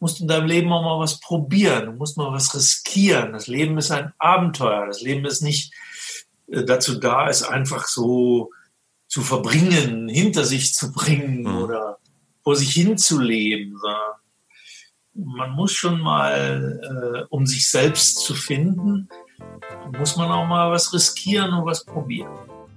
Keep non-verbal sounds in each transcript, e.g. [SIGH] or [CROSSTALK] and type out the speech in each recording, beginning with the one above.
musst in deinem Leben auch mal was probieren, du musst mal was riskieren. Das Leben ist ein Abenteuer. Das Leben ist nicht äh, dazu da, es einfach so zu verbringen, hinter sich zu bringen mhm. oder vor sich hin zu leben. Man muss schon mal, äh, um sich selbst zu finden, muss man auch mal was riskieren und was probieren.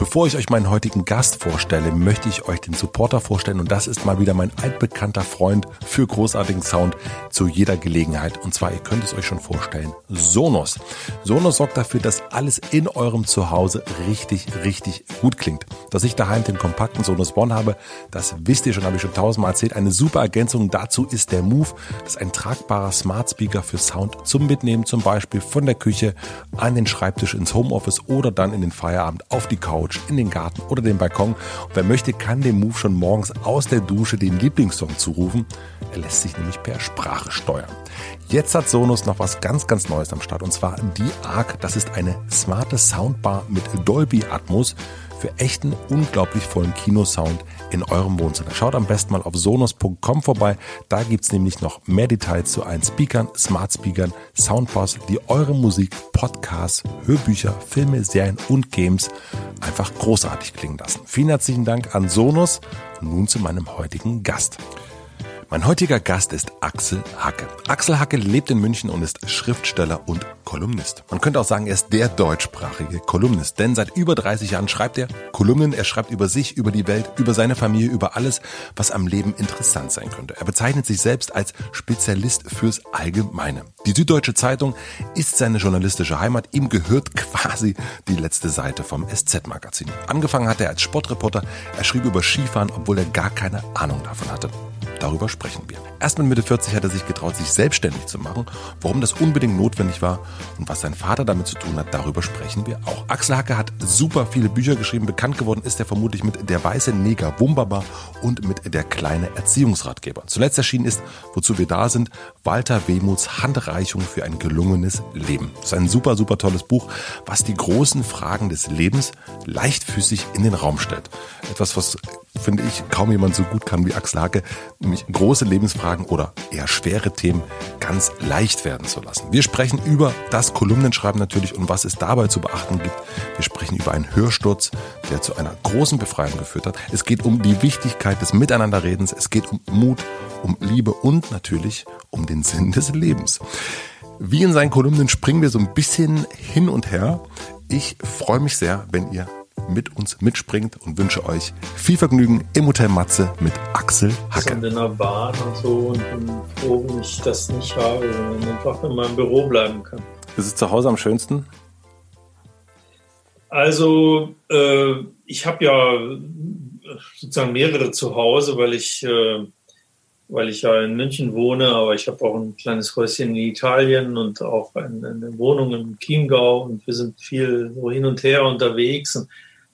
Bevor ich euch meinen heutigen Gast vorstelle, möchte ich euch den Supporter vorstellen und das ist mal wieder mein altbekannter Freund für großartigen Sound zu jeder Gelegenheit und zwar, ihr könnt es euch schon vorstellen, Sonos. Sonos sorgt dafür, dass alles in eurem Zuhause richtig, richtig gut klingt. Dass ich daheim den kompakten Sonos One habe, das wisst ihr schon, habe ich schon tausendmal erzählt. Eine super Ergänzung dazu ist der Move. Das ist ein tragbarer Smart Speaker für Sound zum Mitnehmen, zum Beispiel von der Küche an den Schreibtisch ins Homeoffice oder dann in den Feierabend auf die Couch Couch, in den Garten oder den Balkon. Und wer möchte, kann dem Move schon morgens aus der Dusche den Lieblingssong zurufen. Er lässt sich nämlich per Sprache steuern. Jetzt hat Sonos noch was ganz, ganz Neues am Start und zwar die ARC. Das ist eine smarte Soundbar mit Dolby Atmos für echten, unglaublich vollen Kinosound in eurem Wohnzimmer. Schaut am besten mal auf sonos.com vorbei. Da gibt es nämlich noch mehr Details zu allen Speakern, Smart Speakern, Soundbars, die eure Musik, Podcasts, Hörbücher, Filme, Serien und Games einfach großartig klingen lassen. Vielen herzlichen Dank an Sonos. Und nun zu meinem heutigen Gast. Mein heutiger Gast ist Axel Hacke. Axel Hacke lebt in München und ist Schriftsteller und Kolumnist. Man könnte auch sagen, er ist der deutschsprachige Kolumnist, denn seit über 30 Jahren schreibt er Kolumnen. Er schreibt über sich, über die Welt, über seine Familie, über alles, was am Leben interessant sein könnte. Er bezeichnet sich selbst als Spezialist fürs Allgemeine. Die Süddeutsche Zeitung ist seine journalistische Heimat. Ihm gehört quasi die letzte Seite vom SZ-Magazin. Angefangen hat er als Sportreporter. Er schrieb über Skifahren, obwohl er gar keine Ahnung davon hatte. Darüber sprechen wir. Erst mit Mitte 40 hat er sich getraut, sich selbstständig zu machen. Warum das unbedingt notwendig war und was sein Vater damit zu tun hat, darüber sprechen wir auch. Axel Hacke hat super viele Bücher geschrieben. Bekannt geworden ist er vermutlich mit Der weiße Neger Wumbaba und mit Der kleine Erziehungsratgeber. Zuletzt erschienen ist, wozu wir da sind, Walter Wehmuts Handreichung für ein gelungenes Leben. Das ist ein super, super tolles Buch, was die großen Fragen des Lebens leichtfüßig in den Raum stellt. Etwas, was finde ich, kaum jemand so gut kann wie Axel Hacke, nämlich große Lebensfragen oder eher schwere Themen ganz leicht werden zu lassen. Wir sprechen über das Kolumnenschreiben natürlich und was es dabei zu beachten gibt. Wir sprechen über einen Hörsturz, der zu einer großen Befreiung geführt hat. Es geht um die Wichtigkeit des Miteinanderredens. Es geht um Mut, um Liebe und natürlich um den Sinn des Lebens. Wie in seinen Kolumnen springen wir so ein bisschen hin und her. Ich freue mich sehr, wenn ihr mit uns mitspringt und wünsche euch viel Vergnügen im Hotel Matze mit Axel Hacke. Und in der Bahn und so und bin froh, wenn ich das nicht habe, sondern einfach in meinem Büro bleiben kann. Ist es zu Hause am schönsten? Also äh, ich habe ja sozusagen mehrere zu Hause, weil ich äh, weil ich ja in München wohne, aber ich habe auch ein kleines Häuschen in Italien und auch eine, Wohnung im Chiemgau und wir sind viel so hin und her unterwegs. Und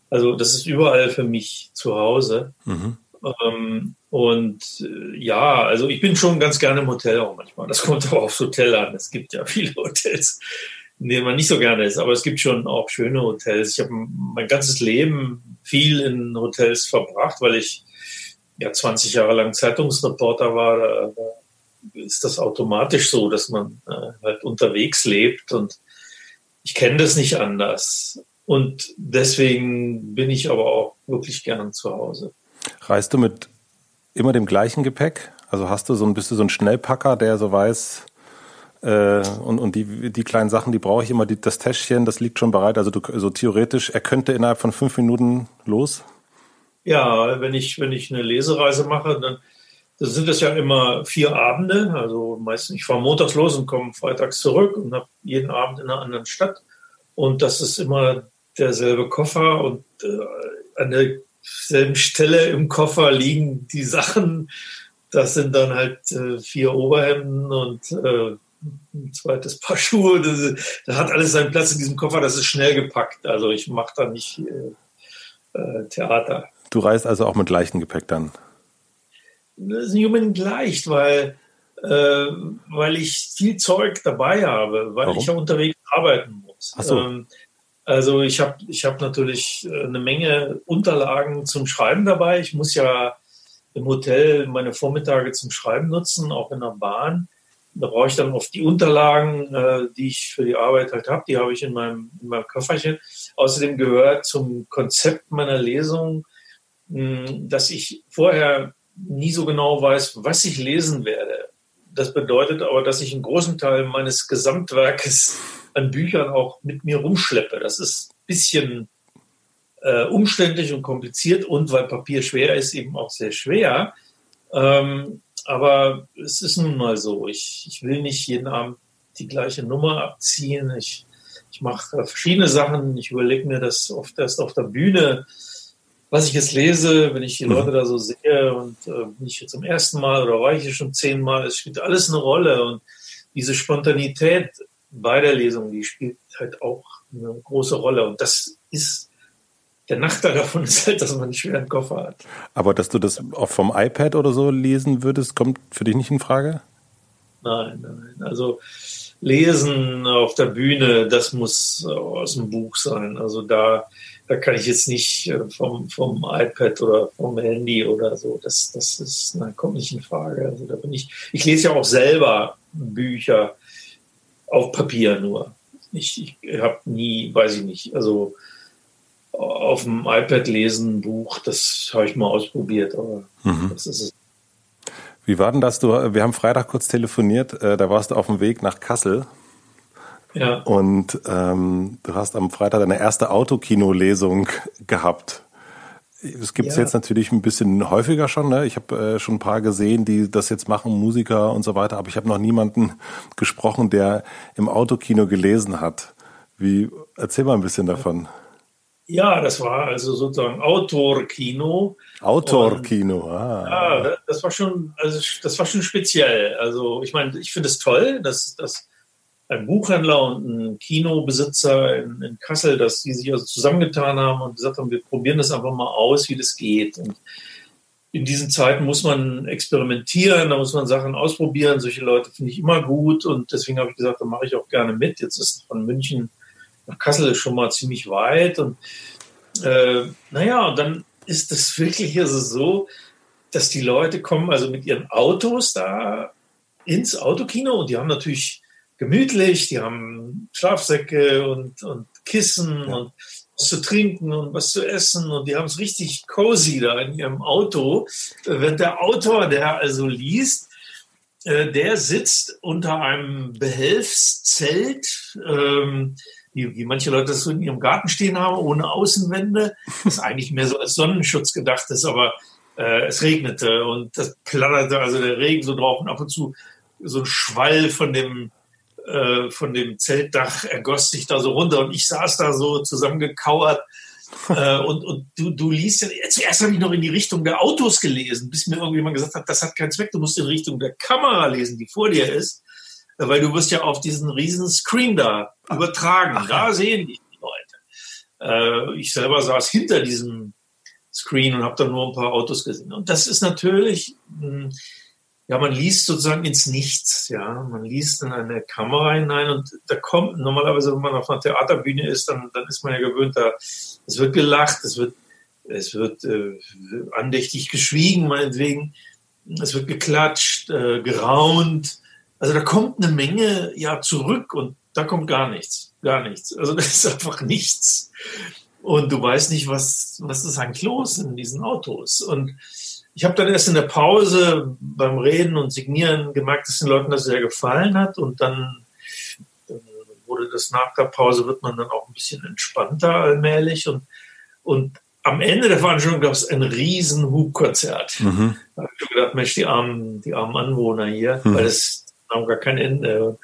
also das ist überall für mich zu Hause. Mhm. Ähm, und äh, ja, also ich bin schon ganz gerne im Hotel auch manchmal. Das [LAUGHS] kommt aber aufs Hotel an. Es gibt ja viele Hotels, in denen man nicht so gerne ist, aber es gibt schon auch schöne Hotels. Ich habe mein ganzes Leben viel in Hotels verbracht, weil ich ja 20 Jahre lang Zeitungsreporter war. Da ist das automatisch so, dass man äh, halt unterwegs lebt und ich kenne das nicht anders. Und deswegen bin ich aber auch wirklich gern zu Hause. Reist du mit immer dem gleichen Gepäck? Also hast du so ein, bist du so ein Schnellpacker, der so weiß, äh, und, und die, die kleinen Sachen, die brauche ich immer, die, das Täschchen, das liegt schon bereit. Also du, so theoretisch, er könnte innerhalb von fünf Minuten los? Ja, wenn ich, wenn ich eine Lesereise mache, dann, dann sind es ja immer vier Abende. Also meistens, ich fahre montags los und komme freitags zurück und habe jeden Abend in einer anderen Stadt. Und das ist immer derselbe Koffer und äh, an derselben Stelle im Koffer liegen die Sachen. Das sind dann halt äh, vier Oberhemden und äh, ein zweites Paar [LAUGHS] Schuhe. Das, das, hat alles seinen Platz in diesem Koffer. Das ist schnell gepackt. Also ich mache da nicht äh, äh, Theater. Du reist also auch mit leichtem Gepäck dann? Das ist nicht unbedingt leicht, weil, äh, weil ich viel Zeug dabei habe, weil Warum? ich ja unterwegs arbeiten muss. Ach so. Ähm, also ich habe ich hab natürlich äh, eine Menge Unterlagen zum Schreiben dabei. Ich muss ja im Hotel meine Vormittage zum Schreiben nutzen, auch in der Bahn. Da brauche ich dann oft die Unterlagen, äh, die ich für die Arbeit halt habe. Die habe ich in meinem, in meinem Köfferchen. Außerdem gehört zum Konzept meiner Lesung, dass ich vorher nie so genau weiß, was ich lesen werde. Das bedeutet aber, dass ich einen großen Teil meines Gesamtwerkes an Büchern auch mit mir rumschleppe. Das ist ein bisschen äh, umständlich und kompliziert und weil Papier schwer ist, eben auch sehr schwer. Ähm, aber es ist nun mal so. Ich, ich will nicht jeden Abend die gleiche Nummer abziehen. Ich, ich mache verschiedene Sachen. Ich überlege mir das oft erst auf der Bühne, was ich jetzt lese, wenn ich die Leute da so sehe und äh, bin ich jetzt zum ersten Mal oder war ich hier schon zehnmal, es spielt alles eine Rolle und diese Spontanität bei der Lesung, die spielt halt auch eine große Rolle und das ist der Nachteil davon [LAUGHS] ist halt, dass man einen schweren Koffer hat. Aber dass du das auch vom iPad oder so lesen würdest, kommt für dich nicht in Frage? Nein, nein. Also lesen auf der Bühne, das muss aus dem Buch sein. Also da, da kann ich jetzt nicht äh, vom, vom iPad oder vom Handy oder so. Das, das ist, nein, kommt nicht in Frage. Also da bin ich, ich lese ja auch selber Bücher auf Papier nur. Ich, ich habe nie, weiß ich nicht, also auf dem iPad lesen, ein Buch, das habe ich mal ausprobiert, aber mhm. das ist es. Wie war denn das? Du, wir haben Freitag kurz telefoniert, äh, da warst du auf dem Weg nach Kassel. Ja. Und ähm, du hast am Freitag deine erste Autokino-Lesung gehabt. Es gibt es ja. jetzt natürlich ein bisschen häufiger schon. Ne? Ich habe äh, schon ein paar gesehen, die das jetzt machen, Musiker und so weiter. Aber ich habe noch niemanden gesprochen, der im Autokino gelesen hat. Wie erzähl mal ein bisschen davon. Ja, das war also sozusagen Autorkino. Autorkino, ah. Ja, das war schon, also das war schon speziell. Also ich meine, ich finde es toll, dass, dass ein Buchhändler und ein Kinobesitzer in, in, Kassel, dass die sich also zusammengetan haben und gesagt haben, wir probieren das einfach mal aus, wie das geht. Und in diesen Zeiten muss man experimentieren, da muss man Sachen ausprobieren. Solche Leute finde ich immer gut und deswegen habe ich gesagt, da mache ich auch gerne mit. Jetzt ist von München nach Kassel schon mal ziemlich weit. Und äh, naja, und dann ist es wirklich also so, dass die Leute kommen also mit ihren Autos da ins Autokino und die haben natürlich gemütlich, die haben Schlafsäcke und, und Kissen ja. und was zu trinken und was zu essen und die haben es richtig cozy da in ihrem Auto. Wenn der Autor, der also liest, äh, der sitzt unter einem Behelfszelt, ähm, wie, wie manche Leute das so in ihrem Garten stehen haben, ohne Außenwände, das eigentlich mehr so als Sonnenschutz gedacht ist, aber äh, es regnete und das platterte, also der Regen so drauf und ab und zu so ein Schwall von dem äh, von dem Zeltdach ergoss sich da so runter und ich saß da so zusammengekauert [LAUGHS] äh, und, und du, du liest ja, zuerst habe ich noch in die Richtung der Autos gelesen, bis mir irgendjemand gesagt hat, das hat keinen Zweck, du musst in Richtung der Kamera lesen, die vor dir ist weil du wirst ja auf diesen riesen Screen da übertragen. Ach, da ja. sehen die Leute. Äh, ich selber saß hinter diesem Screen und habe dann nur ein paar Autos gesehen. Und das ist natürlich, hm, ja, man liest sozusagen ins Nichts, ja, man liest in eine Kamera hinein und da kommt normalerweise, wenn man auf einer Theaterbühne ist, dann, dann ist man ja gewöhnt, da es wird gelacht, es wird es wird äh, andächtig geschwiegen, meinetwegen, es wird geklatscht, äh, geraunt, also da kommt eine Menge ja zurück und da kommt gar nichts, gar nichts. Also [LAUGHS] das ist einfach nichts. Und du weißt nicht, was, was ist eigentlich los in diesen Autos. Und ich habe dann erst in der Pause beim Reden und Signieren gemerkt, dass den Leuten das sehr gefallen hat. Und dann, dann wurde das nach der Pause, wird man dann auch ein bisschen entspannter allmählich. Und, und am Ende der Veranstaltung gab es ein riesen Hubkonzert. Mhm. Da habe ich gedacht, Mensch, die armen, die armen Anwohner hier, mhm. weil das haben gar kein Ende.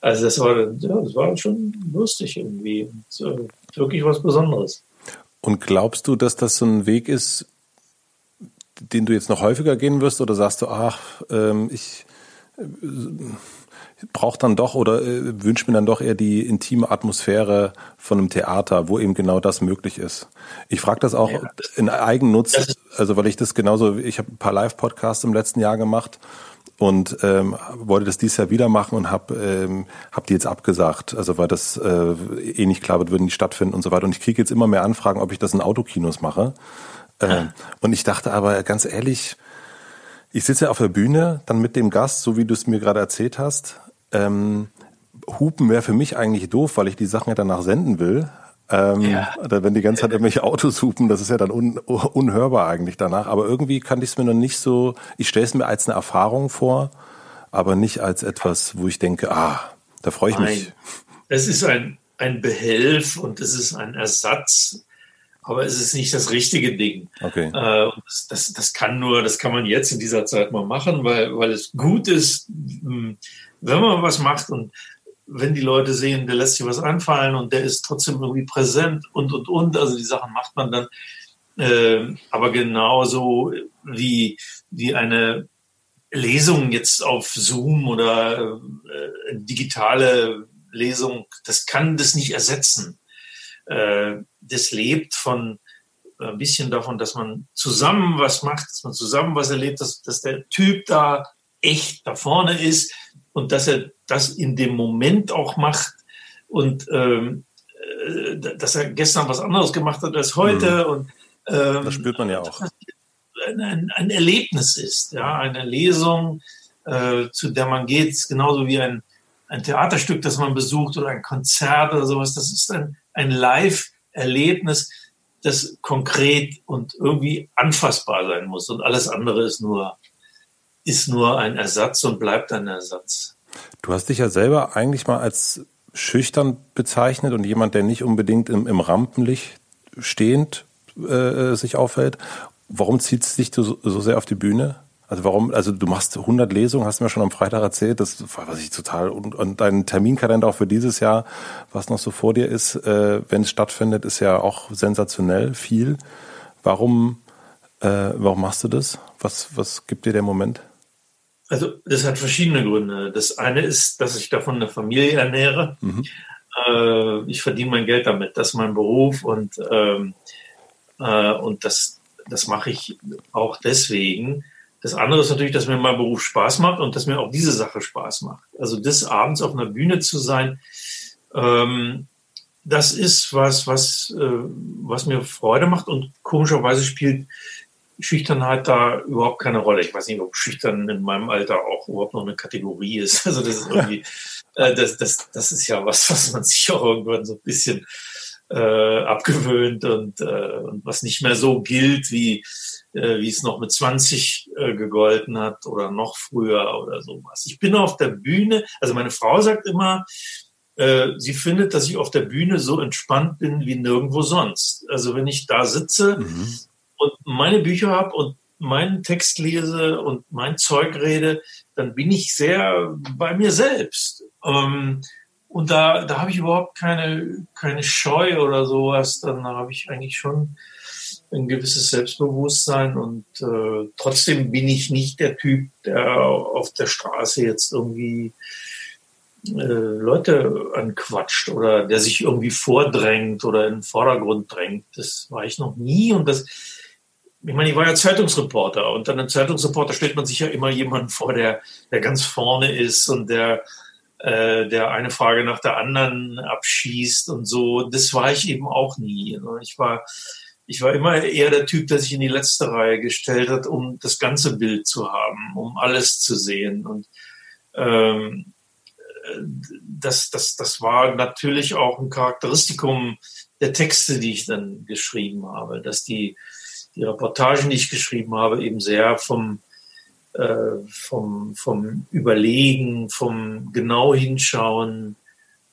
Also das war, ja, das war schon lustig irgendwie. Und, äh, wirklich was Besonderes. Und glaubst du, dass das so ein Weg ist, den du jetzt noch häufiger gehen wirst, oder sagst du, ach, ähm, ich, braucht dann doch oder äh, wünscht mir dann doch eher die intime Atmosphäre von einem Theater, wo eben genau das möglich ist. Ich frage das auch ja. in Eigennutz, also weil ich das genauso, ich habe ein paar Live-Podcasts im letzten Jahr gemacht und ähm, wollte das dieses Jahr wieder machen und habe ähm, hab die jetzt abgesagt, also weil das äh, eh nicht klar wird, würden die stattfinden und so weiter. Und ich kriege jetzt immer mehr Anfragen, ob ich das in Autokinos mache. Äh, und ich dachte aber ganz ehrlich, ich sitze auf der Bühne, dann mit dem Gast, so wie du es mir gerade erzählt hast. Ähm, Hupen wäre für mich eigentlich doof, weil ich die Sachen ja danach senden will. Ähm, ja. Wenn die ganze Zeit irgendwelche Autos hupen, das ist ja dann un, unhörbar eigentlich danach. Aber irgendwie kann ich es mir noch nicht so, ich stelle es mir als eine Erfahrung vor, aber nicht als etwas, wo ich denke, ah, da freue ich Nein. mich. Es ist ein, ein Behelf und es ist ein Ersatz, aber es ist nicht das richtige Ding. Okay. Äh, das, das, das, kann nur, das kann man jetzt in dieser Zeit mal machen, weil, weil es gut ist, hm, wenn man was macht und wenn die Leute sehen, der lässt sich was anfallen und der ist trotzdem irgendwie präsent und, und, und, also die Sachen macht man dann. Äh, aber genauso wie, wie eine Lesung jetzt auf Zoom oder äh, digitale Lesung, das kann das nicht ersetzen. Äh, das lebt von ein bisschen davon, dass man zusammen was macht, dass man zusammen was erlebt, dass, dass der Typ da echt da vorne ist und dass er das in dem Moment auch macht und ähm, äh, dass er gestern was anderes gemacht hat als heute. Mhm. Und, ähm, das spürt man ja auch. Ein, ein, Erlebnis ist, ja, eine Lesung, äh, zu der man geht, genauso wie ein, ein Theaterstück, das man besucht oder ein Konzert oder sowas. Das ist ein, ein Live-Erlebnis, das konkret und irgendwie anfassbar sein muss. Und alles andere ist nur, ist nur ein Ersatz und bleibt ein Ersatz. Du hast dich ja selber eigentlich mal als schüchtern bezeichnet und jemand, der nicht unbedingt im, im Rampenlicht stehend äh, sich aufhält. Warum zieht es dich so, so sehr auf die Bühne? Also warum, also du machst 100 Lesungen, hast du mir schon am Freitag erzählt, das war was ich total, und, und dein Terminkalender auch für dieses Jahr, was noch so vor dir ist, äh, wenn es stattfindet, ist ja auch sensationell viel. Warum, äh, warum machst du das? Was, was gibt dir der Moment? Also das hat verschiedene Gründe. Das eine ist, dass ich davon eine Familie ernähre. Mhm. Äh, ich verdiene mein Geld damit. Das ist mein Beruf und, ähm, äh, und das, das mache ich auch deswegen. Das andere ist natürlich, dass mir mein Beruf Spaß macht und dass mir auch diese Sache Spaß macht. Also des Abends auf einer Bühne zu sein, ähm, das ist was, was, äh, was mir Freude macht und komischerweise spielt Schüchternheit da überhaupt keine Rolle. Ich weiß nicht, ob schüchtern in meinem Alter auch überhaupt noch eine Kategorie ist. Also das ist irgendwie, [LAUGHS] äh, das, das, das ist ja was, was man sich auch irgendwann so ein bisschen äh, abgewöhnt und, äh, und was nicht mehr so gilt, wie, äh, wie es noch mit 20 äh, gegolten hat oder noch früher oder sowas. Ich bin auf der Bühne, also meine Frau sagt immer, äh, sie findet, dass ich auf der Bühne so entspannt bin wie nirgendwo sonst. Also wenn ich da sitze mhm und meine Bücher habe und meinen Text lese und mein Zeug rede, dann bin ich sehr bei mir selbst. Ähm, und da, da habe ich überhaupt keine, keine Scheu oder sowas. Dann habe ich eigentlich schon ein gewisses Selbstbewusstsein und äh, trotzdem bin ich nicht der Typ, der auf der Straße jetzt irgendwie äh, Leute anquatscht oder der sich irgendwie vordrängt oder in den Vordergrund drängt. Das war ich noch nie und das ich meine, ich war ja Zeitungsreporter und dann einem Zeitungsreporter stellt man sich ja immer jemanden vor, der, der ganz vorne ist und der, äh, der eine Frage nach der anderen abschießt und so. Das war ich eben auch nie. Ich war, ich war immer eher der Typ, der sich in die letzte Reihe gestellt hat, um das ganze Bild zu haben, um alles zu sehen. Und ähm, das, das, das war natürlich auch ein Charakteristikum der Texte, die ich dann geschrieben habe, dass die die Reportagen, die ich geschrieben habe, eben sehr vom, äh, vom, vom Überlegen, vom genau hinschauen,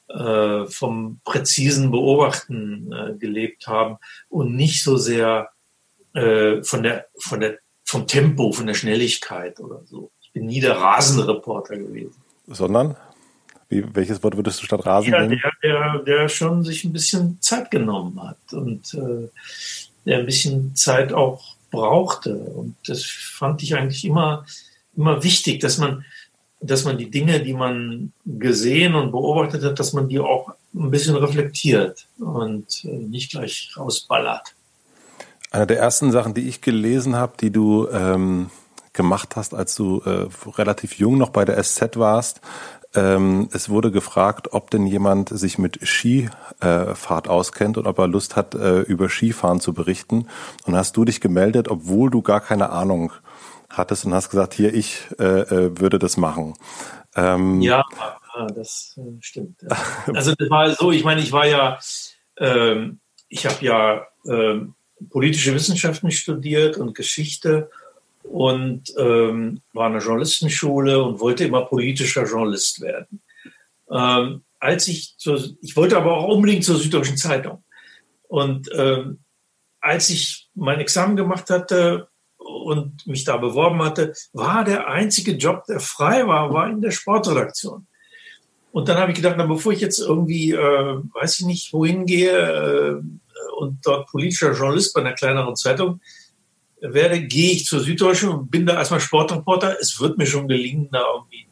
äh, vom präzisen Beobachten äh, gelebt haben und nicht so sehr äh, von der, von der, vom Tempo, von der Schnelligkeit oder so. Ich bin nie der rasende Reporter gewesen. Sondern? Wie, welches Wort würdest du statt Rasen ja, nehmen? Der, der, der schon sich ein bisschen Zeit genommen hat und äh, der ein bisschen Zeit auch brauchte. Und das fand ich eigentlich immer, immer wichtig, dass man, dass man die Dinge, die man gesehen und beobachtet hat, dass man die auch ein bisschen reflektiert und äh, nicht gleich rausballert. Eine der ersten Sachen, die ich gelesen habe, die du ähm, gemacht hast, als du äh, relativ jung noch bei der SZ warst, ähm, es wurde gefragt, ob denn jemand sich mit Skifahrt auskennt und ob er Lust hat, äh, über Skifahren zu berichten. Und hast du dich gemeldet, obwohl du gar keine Ahnung hattest und hast gesagt, hier, ich äh, äh würde das machen. Ähm, ja, das äh, stimmt. [LAUGHS] Also das war so, ich meine, ich war ja, ähm, ich habe ja ähm, politische Wissenschaften studiert und Geschichte und ähm, war in der Journalistenschule und wollte immer politischer Journalist werden. Ähm, als ich zur, ich wollte aber auch unbedingt zur Süddeutschen Zeitung. Und ähm, als ich mein Examen gemacht hatte und mich da beworben hatte, war der einzige Job, der frei war, war in der Sportredaktion. Und dann habe ich gedacht, na, bevor ich jetzt irgendwie, äh, weiß ich nicht, wohin gehe äh, und dort politischer Journalist bei einer kleineren Zeitung werde, gehe ich zur Süddeutschen und bin da erstmal Sportreporter. Es wird mir schon gelingen, da irgendwie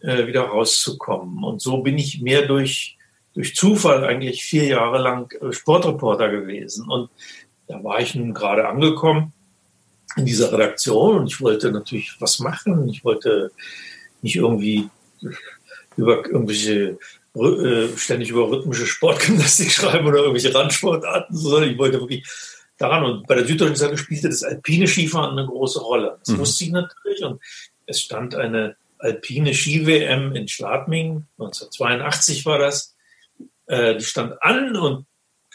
äh, wieder rauszukommen. Und so bin ich mehr durch, durch Zufall eigentlich vier Jahre lang äh, Sportreporter gewesen. Und da war ich nun gerade angekommen in dieser Redaktion und ich wollte natürlich was machen. Ich wollte nicht irgendwie über irgendwelche äh, ständig über rhythmische Sportgymnastik [LAUGHS] schreiben oder irgendwelche Randsportarten, sondern ich wollte wirklich daran. Und bei der Süddeutschen Zeitung spielte das alpine Skifahren eine große Rolle. Das mhm. wusste ich natürlich. Und es stand eine alpine Ski-WM in Schladming, 1982 war das. Äh, die stand an und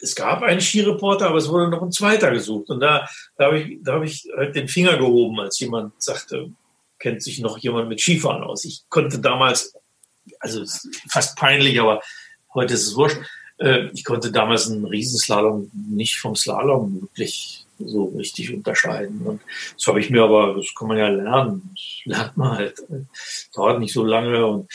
es gab einen Skireporter, aber es wurde noch ein zweiter gesucht. Und da, da habe ich, da hab ich halt den Finger gehoben, als jemand sagte, kennt sich noch jemand mit Skifahren aus. Ich konnte damals, also fast peinlich, aber heute ist es wurscht, äh, ich konnte damals einen Riesenslalom nicht vom Slalom wirklich so richtig unterscheiden. Und das habe ich mir aber, das kann man ja lernen. Das lernt man halt. Dauert nicht so lange. Und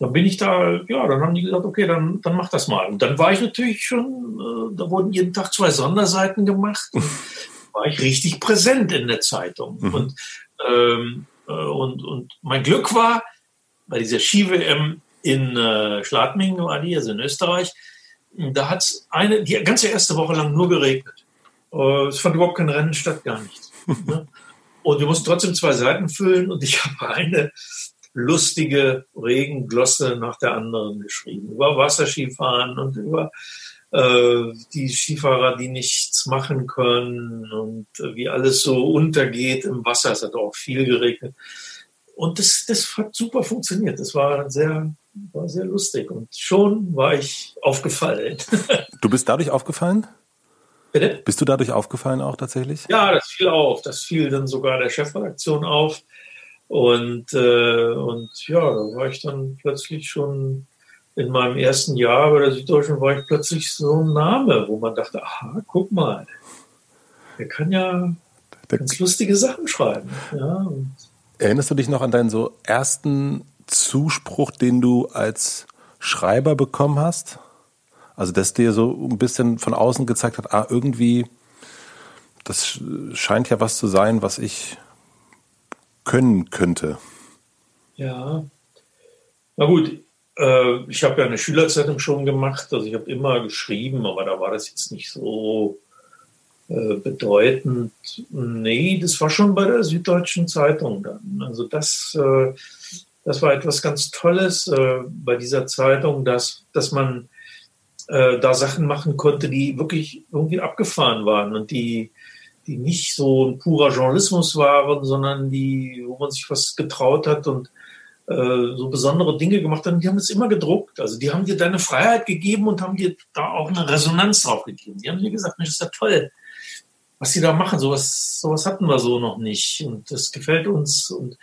dann bin ich da, ja, dann haben die gesagt, okay, dann, dann mach das mal. Und dann war ich natürlich schon, äh, da wurden jeden Tag zwei Sonderseiten gemacht. war ich richtig präsent in der Zeitung. Mhm. Und, ähm, äh, und, und mein Glück war, bei dieser Ski-WM in äh, Schladming war die, also in Österreich, da hat es eine, die ganze erste Woche lang nur geregnet. Äh, es fand überhaupt kein Rennen statt, gar nichts. [LAUGHS] Ne? Und wir mussten trotzdem zwei Seiten füllen und ich [LAUGHS] habe eine lustige Regenglosse nach der anderen geschrieben. Über Wasserskifahren und über äh, die Skifahrer, die nichts machen können und äh, wie alles so untergeht im Wasser. Es hat auch viel geregnet. Und das, das hat super funktioniert. Das war sehr, war sehr lustig. Und schon war ich aufgefallen. [LAUGHS] Du bist dadurch aufgefallen? Bitte? Bist du dadurch aufgefallen auch tatsächlich? Ja, das fiel auf. Das fiel dann sogar der Chefredaktion auf. Und, äh, und ja, da war ich dann plötzlich schon in meinem ersten Jahr bei der Süddeutschen war ich plötzlich so ein Name, wo man dachte, aha, guck mal, der kann ja ganz lustige Sachen schreiben. Ja, Erinnerst du dich noch an deinen so ersten Zuspruch, den du als Schreiber bekommen hast? Also, dass dir so ein bisschen von außen gezeigt hat, ah, irgendwie, das scheint ja was zu sein, was ich können könnte. Ja. Na gut, äh, ich habe ja eine Schülerzeitung schon gemacht, also ich habe immer geschrieben, aber da war das jetzt nicht so äh, bedeutend. Nee, das war schon bei der Süddeutschen Zeitung dann. Also das, äh, das war etwas ganz Tolles äh, bei dieser Zeitung, dass, dass man da Sachen machen konnte, die wirklich irgendwie abgefahren waren und die, die nicht so ein purer Journalismus waren, sondern die, wo man sich was getraut hat und so besondere Dinge gemacht hat. Die haben es immer gedruckt. Also die haben dir deine Freiheit gegeben und haben dir da auch eine Resonanz drauf gegeben. Die haben dir gesagt, Mensch, ist ja toll was die da machen. Sowas, sowas hatten wir so noch nicht. Und das gefällt uns. Und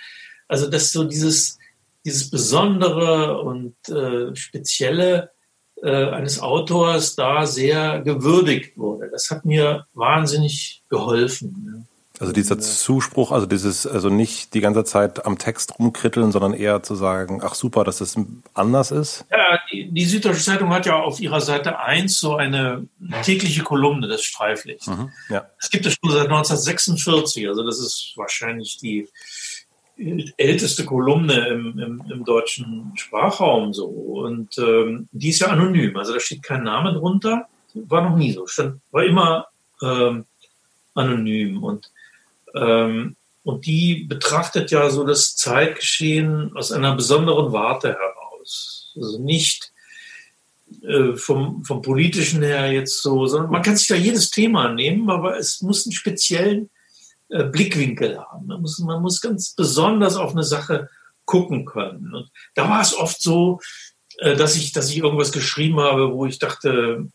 also, dass so dieses, dieses Besondere und äh, Spezielle äh, eines Autors da sehr gewürdigt wurde. Das hat mir wahnsinnig geholfen. Also dieser Zuspruch, also dieses, also nicht die ganze Zeit am Text rumkritteln, sondern eher zu sagen, ach super, dass das anders ist? Ja, die, die Süddeutsche Zeitung hat ja auf ihrer Seite 1 so eine tägliche Kolumne des Streiflichts. Mhm, ja. Das gibt es schon seit 1946, also das ist wahrscheinlich die älteste Kolumne im, im, im deutschen Sprachraum so. Und ähm, die ist ja anonym, also da steht kein Name drunter. War noch nie so. Stand, war immer ähm, anonym. Und, ähm, und die betrachtet ja so das Zeitgeschehen aus einer besonderen Warte heraus. Also nicht äh, vom, vom politischen her jetzt so, sondern man kann sich da jedes Thema nehmen, aber es muss einen speziellen äh, Blickwinkel haben. Man muss, man muss ganz besonders auf eine Sache gucken können. Und da war es oft so, äh, dass ich, dass ich irgendwas geschrieben habe, wo ich dachte,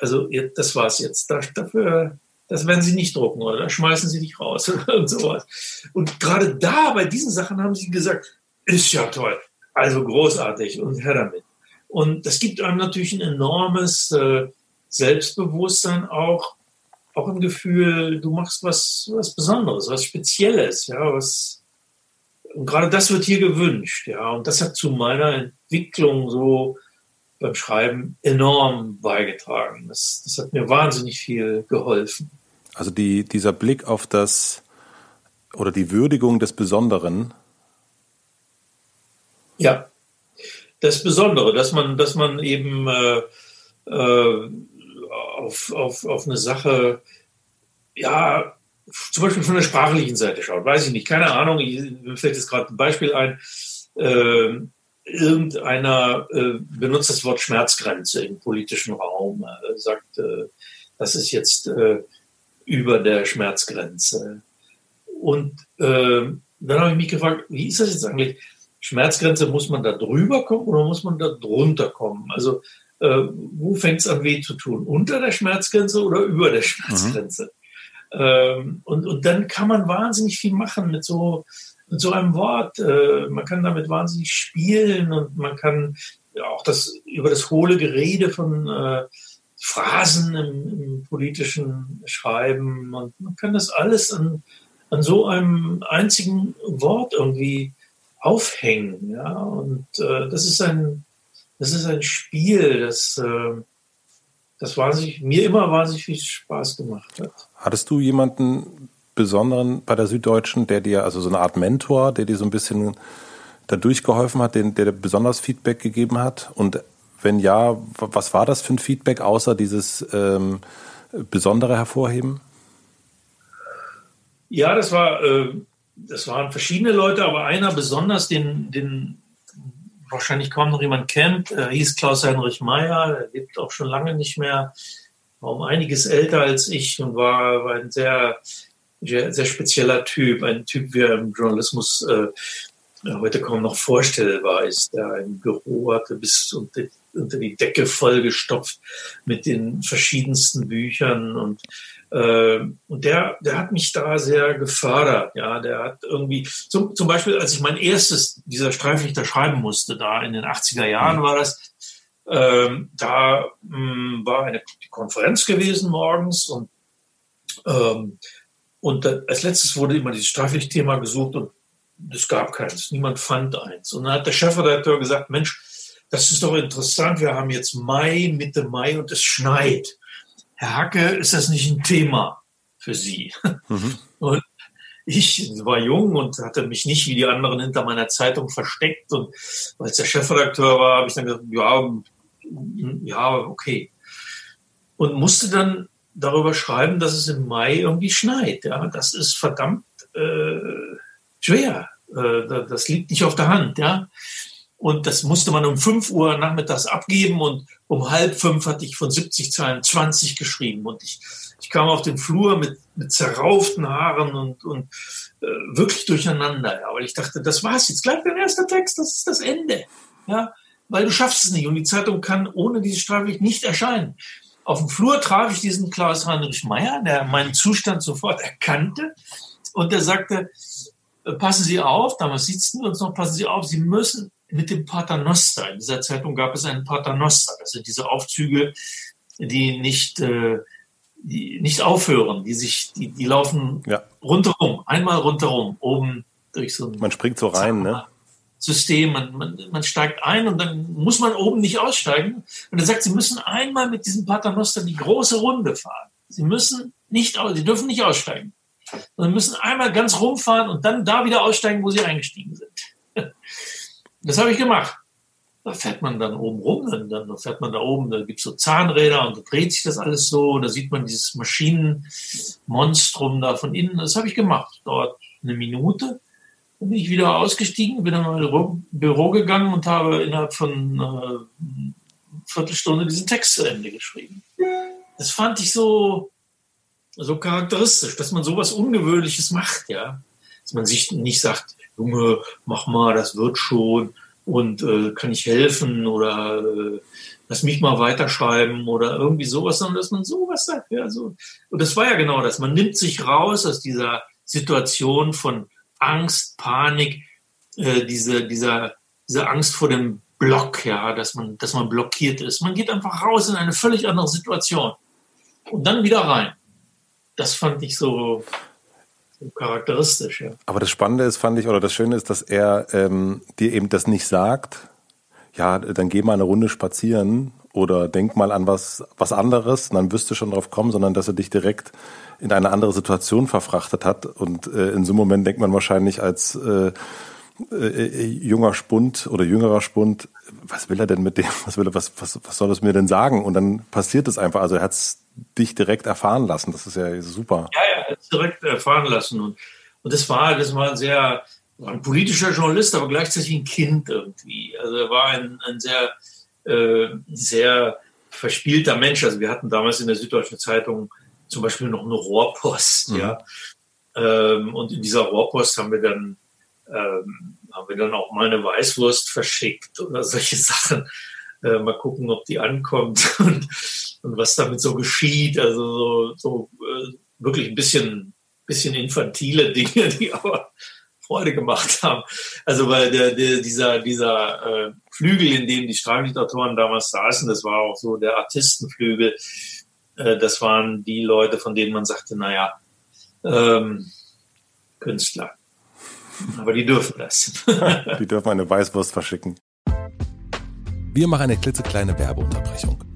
also das war's jetzt. dafür, das werden Sie nicht drucken oder da schmeißen Sie dich raus [LAUGHS] und sowas. Und gerade da bei diesen Sachen haben Sie gesagt, ist ja toll, also großartig und her damit. Und das gibt einem natürlich ein enormes äh, Selbstbewusstsein auch, auch ein Gefühl, du machst was, was Besonderes, was Spezielles, ja, was, und gerade das wird hier gewünscht, ja, und das hat zu meiner Entwicklung so beim Schreiben enorm beigetragen. Das, das hat mir wahnsinnig viel geholfen. Also die, dieser Blick auf das oder die Würdigung des Besonderen. Ja, das Besondere, dass man, dass man eben äh, äh, auf, auf, auf eine Sache, ja, zum Beispiel von der sprachlichen Seite schaut, weiß ich nicht, keine Ahnung, mir fällt jetzt gerade ein Beispiel ein, äh, irgendeiner äh, benutzt das Wort Schmerzgrenze im politischen Raum, äh, sagt, äh, das ist jetzt äh, über der Schmerzgrenze. Und äh, dann habe ich mich gefragt, wie ist das jetzt eigentlich? Schmerzgrenze, muss man da drüber kommen oder muss man da drunter kommen? Also äh, wo fängt es an weh zu tun? Unter der Schmerzgrenze oder über der Schmerzgrenze? Mhm. Ähm, und, und dann kann man wahnsinnig viel machen mit so, mit so einem Wort. Äh, man kann damit wahnsinnig spielen und man kann ja, auch das über das hohle Gerede von äh, Phrasen im, im, politischen Schreiben und man kann das alles an, an so einem einzigen Wort irgendwie aufhängen. Ja? Und äh, das ist ein das ist ein Spiel, das, äh, das wahnsinnig, mir immer wahnsinnig viel Spaß gemacht hat. Hattest du jemanden besonderen bei der Süddeutschen, der dir, also so eine Art Mentor, der dir so ein bisschen da durchgeholfen hat, den, der dir besonders Feedback gegeben hat? Und wenn ja, was war das für ein Feedback, außer dieses ähm, besondere Hervorheben? Ja, das war, äh, das waren verschiedene Leute, aber einer besonders, den, den wahrscheinlich kaum noch jemand kennt, er hieß Klaus-Heinrich Meyer, er lebt auch schon lange nicht mehr, war um einiges älter als ich und war, ein sehr, sehr, sehr spezieller Typ, ein Typ, wie er im Journalismus äh, heute kaum noch vorstellbar ist, der ein Büro hatte bis unter, unter die Decke vollgestopft mit den verschiedensten Büchern und äh, und der, der hat mich da sehr gefördert. Ja, der hat irgendwie, zum, zum Beispiel, als ich mein erstes dieser Streiflichter schreiben musste, da in den 80er Jahren mhm. war das, ähm, da mh, hm, war eine Konferenz gewesen morgens und, ähm, und da, als letztes wurde immer dieses Streiflichtthema gesucht und es gab keins. Niemand fand eins. Und dann hat der Chefredakteur gesagt, Mensch, das ist doch interessant. Wir haben jetzt Mai, Mitte Mai und es schneit. Herr Hacke, ist das nicht ein Thema für Sie? Mhm. [LAUGHS] Und ich war jung und hatte mich nicht wie die anderen hinter meiner Zeitung versteckt. Und weil es der Chefredakteur war, habe ich dann gesagt, ja, ja, okay. Und musste dann darüber schreiben, dass es im Mai irgendwie schneit. Ja, das ist verdammt äh, schwer. Äh, das liegt nicht auf der Hand. Ja, und das musste man um 5 Uhr nachmittags abgeben und um halb fünf hatte ich von 70 Zeilen 20 geschrieben. Und ich, ich kam auf den Flur mit, mit zerrauften Haaren und, und äh, wirklich durcheinander. Ja. Aber ich dachte, das war's jetzt. Gleich dein erster Text, das ist das Ende. Ja, weil du schaffst es nicht. Und die Zeitung kann ohne diese Strafrecht nicht erscheinen. Auf dem Flur traf ich diesen Klaus Heinrich Meyer, der meinen Zustand sofort erkannte. Und der sagte, äh, passen Sie auf, damals sitzen wir uns noch, passen Sie auf, Sie müssen mit dem Paternoster. In dieser Zeitung gab es einen Paternoster. Das sind diese Aufzüge, die nicht, äh, die nicht aufhören, die sich, die, die laufen ja. rundherum, einmal rundherum, oben durch so ein Man springt so rein, ne? System, man, man, man steigt ein und dann muss man oben nicht aussteigen. Und er sagt, Sie müssen einmal mit diesem Paternoster die große Runde fahren. Sie müssen nicht, Sie dürfen nicht aussteigen. sondern müssen einmal ganz rumfahren und dann da wieder aussteigen, wo sie eingestiegen sind. [LAUGHS] Das habe ich gemacht. Da fährt man dann oben rum, dann, dann fährt man da oben, da gibt es so Zahnräder und da dreht sich das alles so, da sieht man dieses Maschinenmonstrum da von innen. Das habe ich gemacht. Dauert eine Minute. Dann bin ich wieder ausgestiegen, bin in mein Büro gegangen und habe innerhalb von äh, Viertelstunde diesen Text zu Ende geschrieben. Das fand ich so, so charakteristisch, dass man sowas Ungewöhnliches macht, ja. Dass man sich nicht sagt, Junge, mach mal, das wird schon und äh, kann ich helfen oder äh, lass mich mal weiterschreiben oder irgendwie sowas, sondern dass man sowas sagt, ja, so. Und das war ja genau das. Man nimmt sich raus aus dieser Situation von Angst, Panik, äh, diese, dieser, diese Angst vor dem Block, ja, dass man, dass man blockiert ist. Man geht einfach raus in eine völlig andere Situation und dann wieder rein. Das fand ich so, so charakteristisch, ja. Aber das Spannende ist, fand ich, oder das Schöne ist, dass er ähm, dir eben das nicht sagt, ja, dann geh mal eine Runde spazieren oder denk mal an was, was anderes, dann wirst du schon drauf kommen, sondern dass er dich direkt in eine andere Situation verfrachtet hat. Und äh, in so einem Moment denkt man wahrscheinlich als äh, äh, junger Spund oder jüngerer Spund, was will er denn mit dem, was will er, was, was, was soll es mir denn sagen? Und dann passiert es einfach. Also er hat es dich direkt erfahren lassen. Das ist ja super. Ja, ja, direkt erfahren lassen. Und, und das war, das war ein sehr, war ein politischer Journalist, aber gleichzeitig ein Kind irgendwie. Also er war ein, ein sehr, äh, sehr verspielter Mensch. Also wir hatten damals in der Süddeutschen Zeitung zum Beispiel noch eine Rohrpost, mhm. ja. Ähm, und in dieser Rohrpost haben wir dann ähm, haben wir dann auch mal eine Weißwurst verschickt oder solche [LAUGHS] Sachen. Äh, mal gucken, ob die ankommt und, und was damit so geschieht. Also so, so äh, wirklich ein bisschen, bisschen infantile [LAUGHS] Dinge, die aber Freude gemacht haben. Also weil der, der, dieser, dieser äh, Flügel, in dem die Strafliteratoren damals saßen, das war auch so der Artistenflügel. Äh, das waren die Leute, von denen man sagte, naja, ähm, Künstler. Aber die dürfen das. [LAUGHS] die dürfen eine Weißwurst verschicken. Wir machen eine klitzekleine Werbeunterbrechung.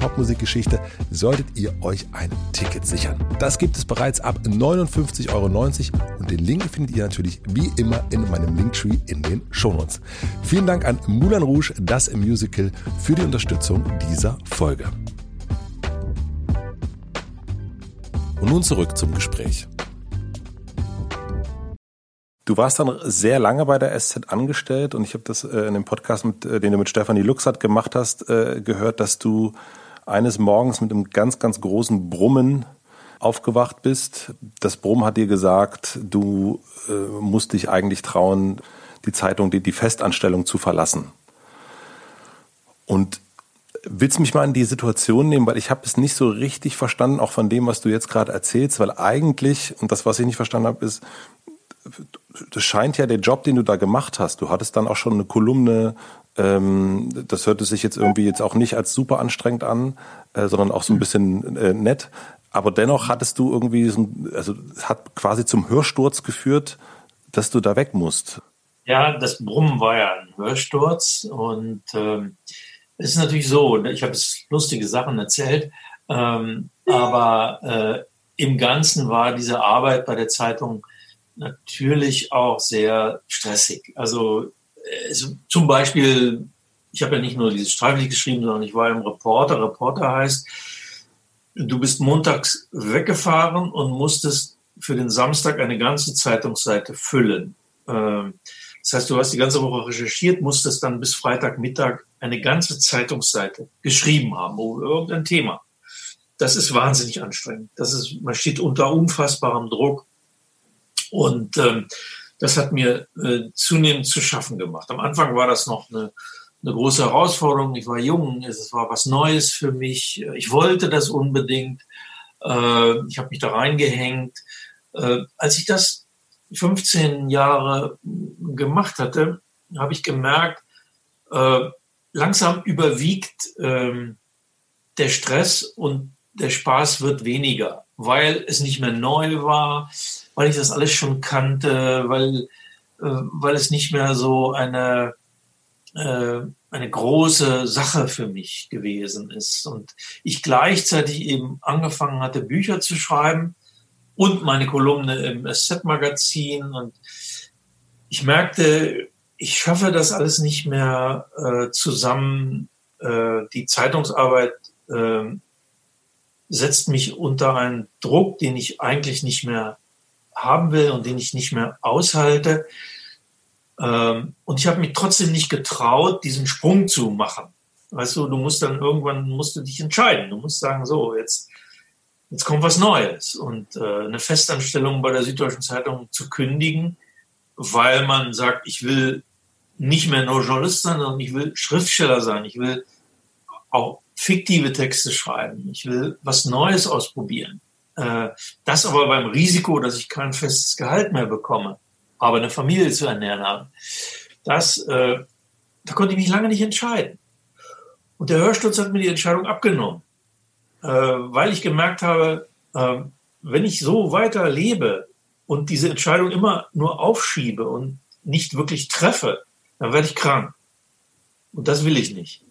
Popmusikgeschichte, solltet ihr euch ein Ticket sichern. Das gibt es bereits ab 59,90 Euro und den Link findet ihr natürlich wie immer in meinem Linktree in den Shownotes. Vielen Dank an Moulin Rouge, das Musical, für die Unterstützung dieser Folge. Und nun zurück zum Gespräch. Du warst dann sehr lange bei der SZ angestellt und ich habe das äh, in dem Podcast, mit, äh, den du mit Stefanie Luxert gemacht hast, äh, gehört, dass du eines Morgens mit einem ganz, ganz großen Brummen aufgewacht bist. Das Brummen hat dir gesagt, du äh, musst dich eigentlich trauen, die Zeitung, die, die Festanstellung zu verlassen. Und willst mich mal in die Situation nehmen, weil ich habe es nicht so richtig verstanden, auch von dem, was du jetzt gerade erzählst, weil eigentlich, und das, was ich nicht verstanden habe, ist, das scheint ja der Job, den du da gemacht hast. Du hattest dann auch schon eine Kolumne das hörte sich jetzt irgendwie jetzt auch nicht als super anstrengend an, äh, sondern auch so ein bisschen äh, nett. Aber dennoch hattest du irgendwie, so ein, also es hat quasi zum Hörsturz geführt, dass du da weg musst. Ja, das Brummen war ja ein Hörsturz und ähm, es ist natürlich so, ich habe es lustige Sachen erzählt, ähm, aber äh, im Ganzen war diese Arbeit bei der Zeitung natürlich auch sehr stressig. Also also zum Beispiel, ich habe ja nicht nur dieses Streiflich geschrieben, sondern ich war im Reporter. Reporter heißt, du bist montags weggefahren und musstest für den Samstag eine ganze Zeitungsseite füllen. Ähm, das heißt, du hast die ganze Woche recherchiert, musstest dann bis Freitagmittag eine ganze Zeitungsseite geschrieben haben, über irgendein Thema. das ist wahnsinnig anstrengend. Das ist, man steht unter unfassbarem Druck. Und ähm, das hat mir äh, zunehmend zu schaffen gemacht. Am Anfang war das noch eine, eine große Herausforderung. Ich war jung, es war was Neues für mich. Ich wollte das unbedingt. Äh, ich habe mich da reingehängt. Äh, als ich das 15 Jahre gemacht hatte, habe ich gemerkt, äh, langsam überwiegt ähm, der Stress und der Spaß wird weniger, weil es nicht mehr neu war, weil ich das alles schon kannte, weil, äh, weil es nicht mehr so eine, äh, eine große Sache für mich gewesen ist. Und ich gleichzeitig eben angefangen hatte, Bücher zu schreiben und meine Kolumne im SZ-Magazin. Und ich merkte, ich schaffe das alles nicht mehr äh, zusammen. Äh, die Zeitungsarbeit äh, setzt mich unter einen Druck, den ich eigentlich nicht mehr haben will und den ich nicht mehr aushalte. Ähm, und ich habe mich trotzdem nicht getraut, diesen Sprung zu machen. Weißt du, du musst dann irgendwann musst du dich entscheiden. Du musst sagen, so, jetzt, jetzt kommt was Neues. Und äh, eine Festanstellung bei der Süddeutschen Zeitung zu kündigen, weil man sagt, ich will nicht mehr nur Journalist sein, sondern ich will Schriftsteller sein. Ich will auch fiktive Texte schreiben. Ich will was Neues ausprobieren. Äh, das aber beim Risiko, dass ich kein festes Gehalt mehr bekomme, aber eine Familie zu ernähren habe. Das, äh, da konnte ich mich lange nicht entscheiden. Und der Hörsturz hat mir die Entscheidung abgenommen, äh, weil ich gemerkt habe, wenn ich so weiter lebe und diese Entscheidung immer nur aufschiebe und nicht wirklich treffe, dann werde ich krank. Und das will ich nicht.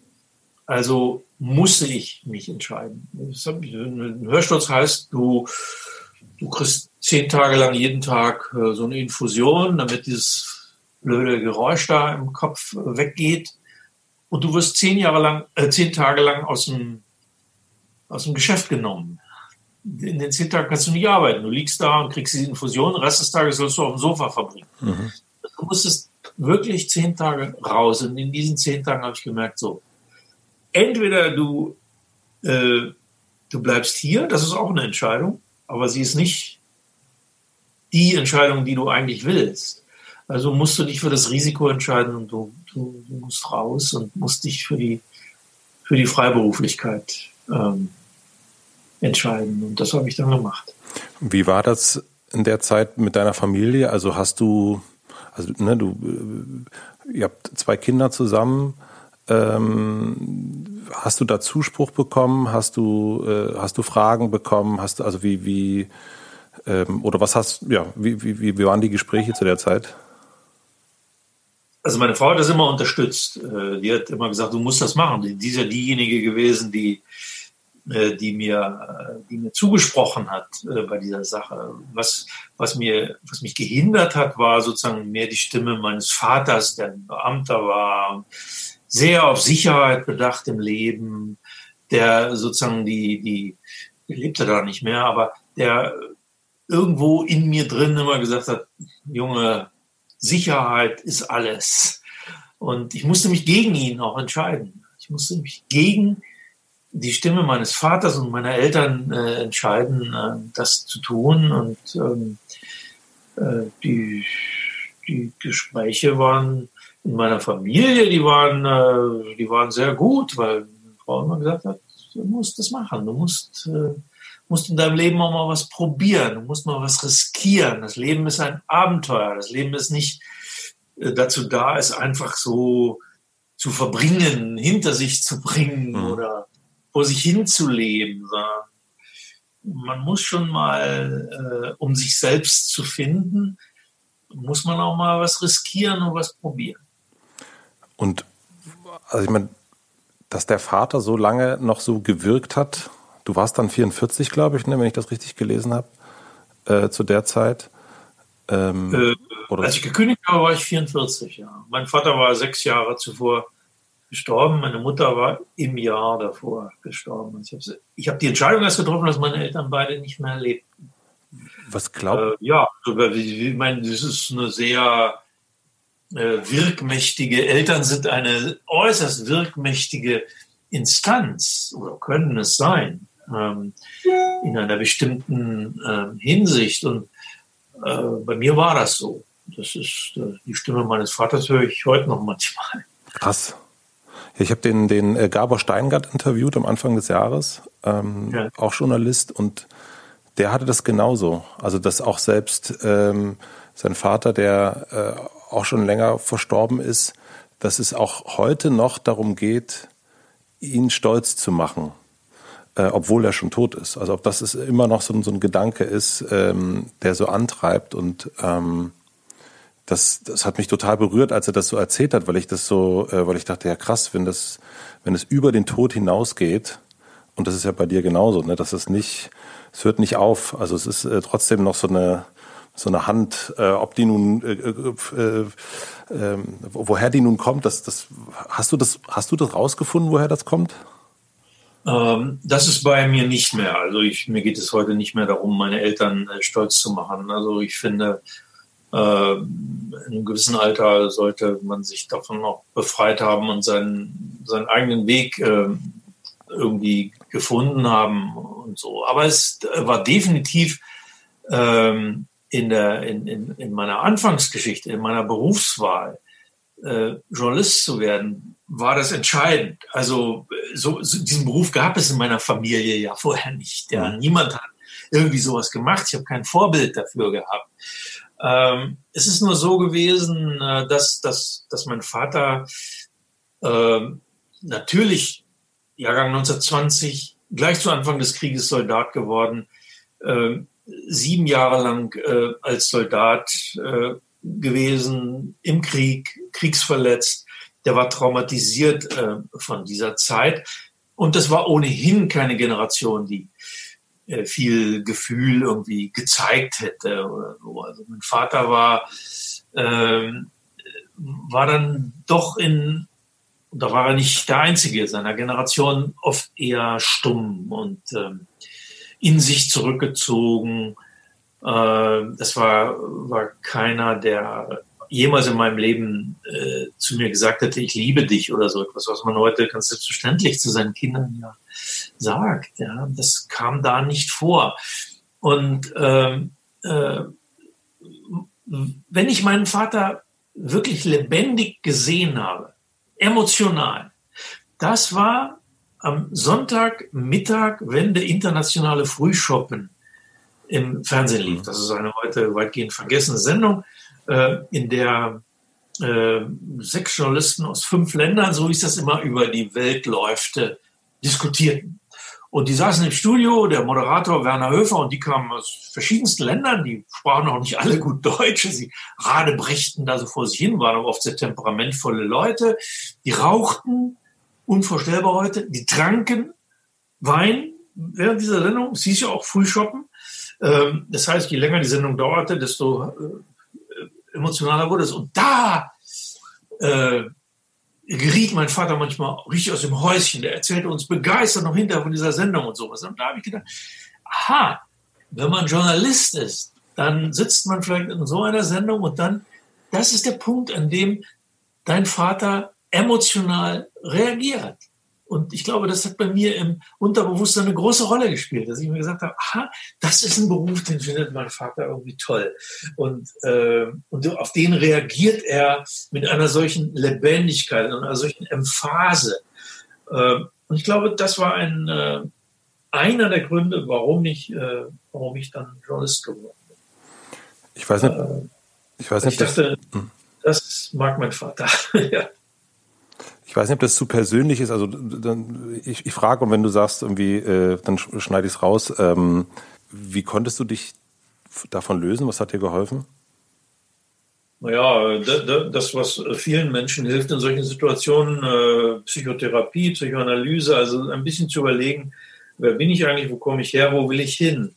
Also musste ich mich entscheiden. Ein Hörsturz heißt, du, du kriegst zehn Tage lang jeden Tag äh, so eine Infusion, damit dieses blöde Geräusch da im Kopf äh, weggeht. Und du wirst zehn Jahre lang, äh, zehn Tage lang aus dem, aus dem Geschäft genommen. In den zehn Tagen kannst du nicht arbeiten. Du liegst da und kriegst die Infusion, den Rest des Tages sollst du auf dem Sofa verbringen. Mhm. Du musstest wirklich zehn Tage raus. Und in diesen zehn Tagen habe ich gemerkt, so, entweder du, äh, du bleibst hier, das ist auch eine Entscheidung, aber sie ist nicht die Entscheidung, die du eigentlich willst. Also musst du dich für das Risiko entscheiden und du, du, du musst raus und musst dich für die, für die Freiberuflichkeit ähm, entscheiden. Und das habe ich dann gemacht. Wie war das in der Zeit mit deiner Familie? Also hast du, also ne, du, äh, ihr habt zwei Kinder zusammen. Ähm, hast du da Zuspruch bekommen? Hast du, äh, hast du Fragen bekommen? Hast du, also wie, wie, ähm, oder was hast, ja, wie, wie, wie waren die Gespräche zu der Zeit? Also meine Frau hat das immer unterstützt. Äh, die hat immer gesagt, du musst das machen. Die ist ja diejenige gewesen, die, äh, die mir, äh, die mir zugesprochen hat bei dieser Sache. Was, was mir, was mich gehindert hat, war sozusagen mehr die Stimme meines Vaters, der ein Beamter war sehr auf Sicherheit bedacht im Leben, der sozusagen die, die, die lebte da nicht mehr, aber der irgendwo in mir drin immer gesagt hat, Junge, Sicherheit ist alles. Und ich musste mich gegen ihn auch entscheiden. Ich musste mich gegen die Stimme meines Vaters und meiner Eltern äh, entscheiden, äh, das zu tun. Und ähm, äh, die, die Gespräche waren in meiner Familie, die waren, äh, die waren sehr gut, weil meine Frau immer gesagt hat, du musst das machen, du musst, äh, musst in deinem Leben auch mal was probieren, du musst mal was riskieren. Das Leben ist ein Abenteuer, das Leben ist nicht äh, dazu da, es einfach so zu verbringen, hinter sich zu bringen mhm. oder vor sich hinzuleben, sondern man muss schon mal, äh, um sich selbst zu finden, muss man auch mal was riskieren und was probieren. Und also ich meine, dass der Vater so lange noch so gewirkt hat, du warst dann 44, glaube ich, ne, wenn ich das richtig gelesen habe, äh, zu der Zeit. Ähm, äh, als ich gekündigt habe, war ich 44, ja. Mein Vater war sechs Jahre zuvor gestorben, meine Mutter war im Jahr davor gestorben. Ich habe hab die Entscheidung erst getroffen, dass meine Eltern beide nicht mehr lebten. Was glaubt? Äh, ja, ich meine, das ist eine sehr wirkmächtige Eltern sind eine äußerst wirkmächtige Instanz oder können es sein. ähm, in einer bestimmten äh, Hinsicht. Und äh, bei mir war das so. Das ist äh, die Stimme meines Vaters höre ich heute noch manchmal. Krass. Ich habe den, den äh, Gabor Steingart interviewt am Anfang des Jahres, ähm, ja. auch Journalist, und der hatte das genauso. Also dass auch selbst ähm, sein Vater, der äh, auch schon länger verstorben ist, dass es auch heute noch darum geht, ihn stolz zu machen, äh, obwohl er schon tot ist. Also ob das ist immer noch so, so ein Gedanke ist, ähm, der so antreibt und ähm, das, das hat mich total berührt, als er das so erzählt hat, weil ich das so, äh, weil ich dachte, ja krass, wenn das, wenn es über den Tod hinausgeht, und das ist ja bei dir genauso, ne, dass es nicht, es hört nicht auf. Also es ist äh, trotzdem noch so eine, so eine Hand, äh, ob die nun, äh, äh, äh, woher die nun kommt, das, das, hast du das, hast du das rausgefunden, woher das kommt? Ähm, das ist bei mir nicht mehr. Also ich, mir geht es heute nicht mehr darum, meine Eltern äh, stolz zu machen. Also ich finde, äh, in einem gewissen Alter sollte man sich davon noch befreit haben und seinen, seinen eigenen Weg äh, irgendwie gefunden haben und so. Aber es war definitiv ähm, in, der, in, in, in meiner Anfangsgeschichte, in meiner Berufswahl, äh, Journalist zu werden, war das entscheidend. Also so, so, diesen Beruf gab es in meiner Familie ja vorher nicht. Ja. Mhm. Niemand hat irgendwie sowas gemacht. Ich habe kein Vorbild dafür gehabt. Ähm, es ist nur so gewesen, äh, dass, dass, dass mein Vater äh, natürlich Jahrgang 1920 gleich zu Anfang des Krieges Soldat geworden, äh, sieben Jahre lang äh, als Soldat äh, gewesen im Krieg, kriegsverletzt. Der war traumatisiert äh, von dieser Zeit. Und das war ohnehin keine Generation, die äh, viel Gefühl irgendwie gezeigt hätte oder so. Also mein Vater war, ähm, war dann doch in, da war er nicht der Einzige seiner Generation, oft eher stumm und ähm, in sich zurückgezogen. Äh, das war, war keiner, der jemals in meinem Leben äh, zu mir gesagt hätte, ich liebe dich oder so etwas, was man heute ganz selbstverständlich zu seinen Kindern ja sagt. Ja, das kam da nicht vor. Und ähm, äh, wenn ich meinen Vater wirklich lebendig gesehen habe, emotional, das war am Sonntagmittag, wenn der internationale Frühschoppen im Fernsehen lief. Das ist eine heute weitgehend vergessene Sendung, äh, in der äh, sechs Journalisten aus fünf Ländern, so ist das immer, über die Welt läufte, diskutierten. Und die saßen im Studio, der Moderator Werner Höfer, und die kamen aus verschiedensten Ländern, die sprachen auch nicht alle gut Deutsch, sie radebrechten da so vor sich hin, waren aber oft sehr temperamentvolle Leute, die rauchten, unvorstellbar heute. Die tranken Wein während dieser Sendung. Es hieß ja auch Frühshoppen. Ähm, das heißt, je länger die Sendung dauerte, desto äh, emotionaler wurde es. Und da äh, geriet mein Vater manchmal richtig aus dem Häuschen. Der erzählte uns begeistert noch hinterher von dieser Sendung und sowas. Und da habe ich gedacht, aha, wenn man Journalist ist, dann sitzt man vielleicht in so einer Sendung und dann, das ist der Punkt, an dem dein Vater emotional reagiert. Und ich glaube, das hat bei mir im Unterbewusstsein eine große Rolle gespielt, dass ich mir gesagt habe, aha, das ist ein Beruf, den findet mein Vater irgendwie toll. Und, äh, und auf den reagiert er mit einer solchen Lebendigkeit und einer solchen Emphase. Äh, und ich glaube, das war ein, äh, einer der Gründe, warum ich, äh, warum ich dann Journalist geworden bin. Ich weiß nicht. Äh, ich weiß nicht. Ich dachte, das, hm. das mag mein Vater. [LAUGHS] ja. Ich weiß nicht, ob das zu persönlich ist. Also dann, ich, ich frage und wenn du sagst irgendwie, äh, dann schneide ich es raus. Ähm, wie konntest du dich davon lösen? Was hat dir geholfen? Naja, das, was vielen Menschen hilft in solchen Situationen, äh, Psychotherapie, Psychoanalyse, also ein bisschen zu überlegen, wer bin ich eigentlich, wo komme ich her, wo will ich hin?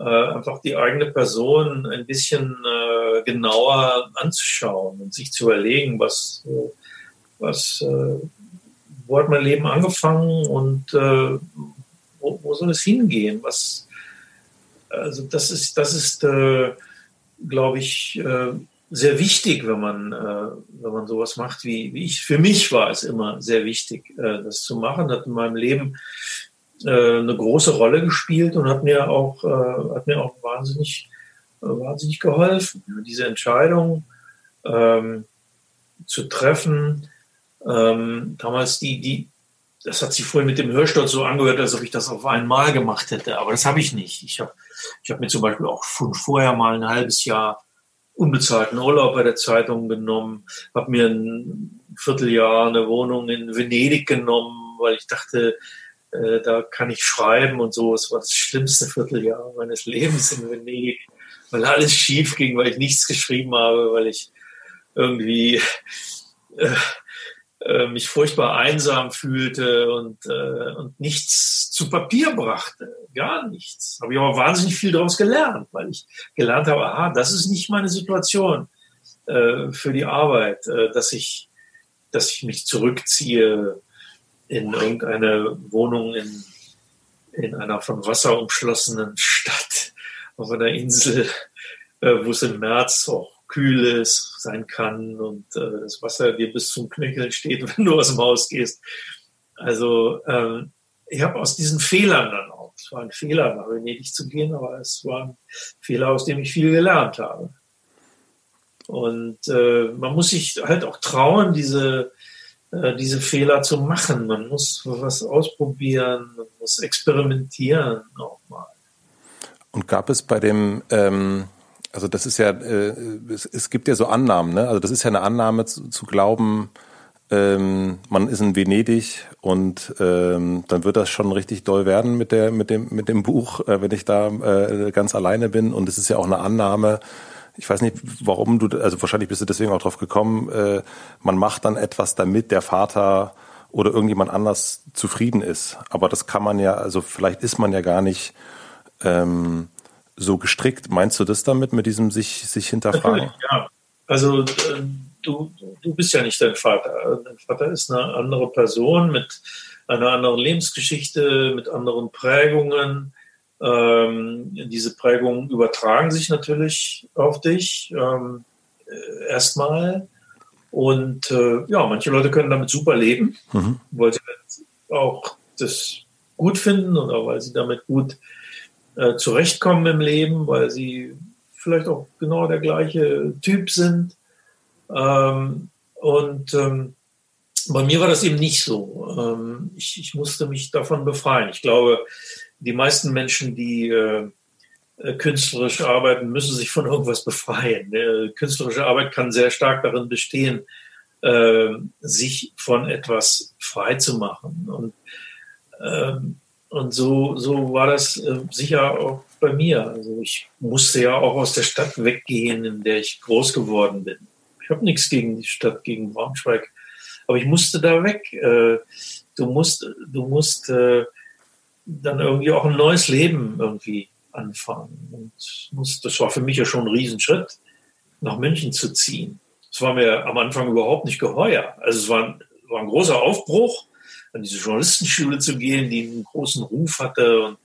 Äh, einfach die eigene Person ein bisschen äh, genauer anzuschauen und sich zu überlegen, was was, äh, wo hat mein Leben angefangen und äh, wo, wo, soll es hingehen? Was, also das ist, das ist, äh, glaube ich, äh, sehr wichtig, wenn man, äh, wenn man sowas macht, wie, wie ich. Für mich war es immer sehr wichtig, äh, das zu machen. Hat in meinem Leben äh, eine große Rolle gespielt und hat mir auch, äh, hat mir auch wahnsinnig, äh, wahnsinnig geholfen. Diese Entscheidung ähm, zu treffen, ähm, damals die, die, das hat sich vorhin mit dem Hörsturz so angehört, als ob ich das auf einmal gemacht hätte, aber das habe ich nicht. Ich habe ich hab mir zum Beispiel auch schon vorher mal ein halbes Jahr unbezahlten Urlaub bei der Zeitung genommen, habe mir ein Vierteljahr eine Wohnung in Venedig genommen, weil ich dachte, äh, da kann ich schreiben und so. Es war das schlimmste Vierteljahr meines Lebens in Venedig, weil alles schief ging, weil ich nichts geschrieben habe, weil ich irgendwie äh, äh, mich furchtbar einsam fühlte und, äh, und nichts zu Papier brachte. Gar nichts. Habe ich aber wahnsinnig viel daraus gelernt, weil ich gelernt habe, aha, das ist nicht meine Situation äh, für die Arbeit, äh, dass ich, dass ich mich zurückziehe in irgendeine Wohnung in, in einer von Wasser umschlossenen Stadt auf einer Insel, äh, wo es im März auch kühl ist, sein kann und äh, das Wasser dir bis zum Knöcheln steht, [LAUGHS] wenn du aus dem Haus gehst. Also ähm, ich habe aus diesen Fehlern dann auch, es war ein Fehler, nach Venedig zu gehen, aber es war ein Fehler, aus dem ich viel gelernt habe. Und äh, man muss sich halt auch trauen, diese, äh, diese Fehler zu machen. Man muss was ausprobieren, man muss experimentieren auch mal. Und gab es bei dem ähm also das ist ja, äh, es, es gibt ja so Annahmen, ne? Also das ist ja eine Annahme zu, zu glauben, ähm, man ist in Venedig und ähm, dann wird das schon richtig doll werden mit der, mit dem, mit dem Buch, äh, wenn ich da äh, ganz alleine bin. Und es ist ja auch eine Annahme, ich weiß nicht, warum du, also wahrscheinlich bist du deswegen auch drauf gekommen, äh, man macht dann etwas, damit der Vater oder irgendjemand anders zufrieden ist. Aber das kann man ja, also vielleicht ist man ja gar nicht ähm, so gestrickt. Meinst du das damit, mit diesem sich, sich hinterfragen? Natürlich, ja. Also äh, du, du bist ja nicht dein Vater. Dein Vater ist eine andere Person mit einer anderen Lebensgeschichte, mit anderen Prägungen. Ähm, diese Prägungen übertragen sich natürlich auf dich ähm, äh, erstmal. Und äh, ja, manche Leute können damit super leben, mhm. weil sie auch das gut finden oder weil sie damit gut äh, zurechtkommen im Leben, weil sie vielleicht auch genau der gleiche Typ sind. Ähm, und ähm, bei mir war das eben nicht so. Ähm, ich, ich, musste mich davon befreien. Ich glaube, die meisten Menschen, die äh, künstlerisch arbeiten, müssen sich von irgendwas befreien. Äh, künstlerische Arbeit kann sehr stark darin bestehen, äh, sich von etwas frei zu machen. Und ähm, und so, so war das äh, sicher auch bei mir. Also ich musste ja auch aus der Stadt weggehen, in der ich groß geworden bin. Ich habe nichts gegen die Stadt, gegen Braunschweig, aber ich musste da weg. Äh, du musst, du musst äh, dann irgendwie auch ein neues Leben irgendwie anfangen. Und musst, das war für mich ja schon ein Riesenschritt, nach München zu ziehen. Das war mir am Anfang überhaupt nicht geheuer. Also es war war ein großer Aufbruch an diese Journalistenschule zu gehen, die einen großen Ruf hatte und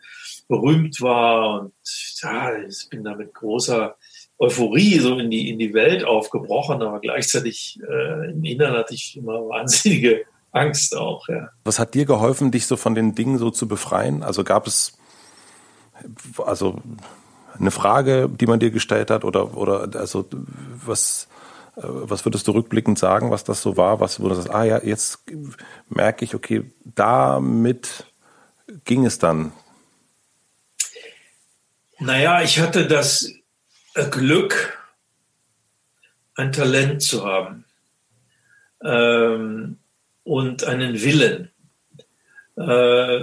berühmt war. Und ja, ich bin da mit großer Euphorie so in die, in die Welt aufgebrochen, aber gleichzeitig äh, im Inneren hatte ich immer wahnsinnige Angst auch. Ja. Was hat dir geholfen, dich so von den Dingen so zu befreien? Also gab es also eine Frage, die man dir gestellt hat oder oder also was was würdest du rückblickend sagen, was das so war? Was, wo du ah ja, jetzt merke ich, okay, damit ging es dann. Naja, ich hatte das Glück, ein Talent zu haben ähm, und einen Willen. Äh,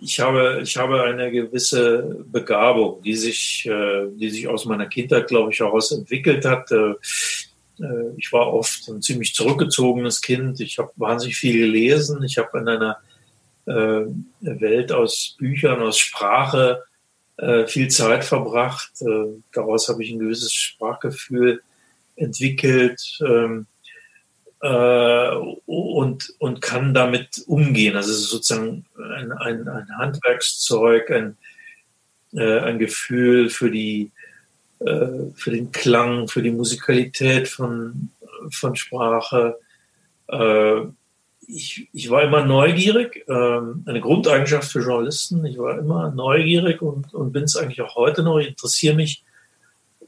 ich, habe, ich habe eine gewisse Begabung, die sich, äh, die sich aus meiner Kindheit, glaube ich, heraus entwickelt hat. Äh, ich war oft ein ziemlich zurückgezogenes Kind. Ich habe wahnsinnig viel gelesen. Ich habe in einer äh, Welt aus Büchern, aus Sprache äh, viel Zeit verbracht. daraus habe ich ein gewisses Sprachgefühl entwickelt ähm, und, und kann damit umgehen. Also es ist sozusagen ein, ein, ein Handwerkszeug, ein, ein Gefühl für die äh, für den Klang, für die Musikalität von, von Sprache. Äh, ich, ich war immer neugierig, ähm, eine Grundeigenschaft für Journalisten. Ich war immer neugierig und, und bin es eigentlich auch heute noch. Ich interessiere mich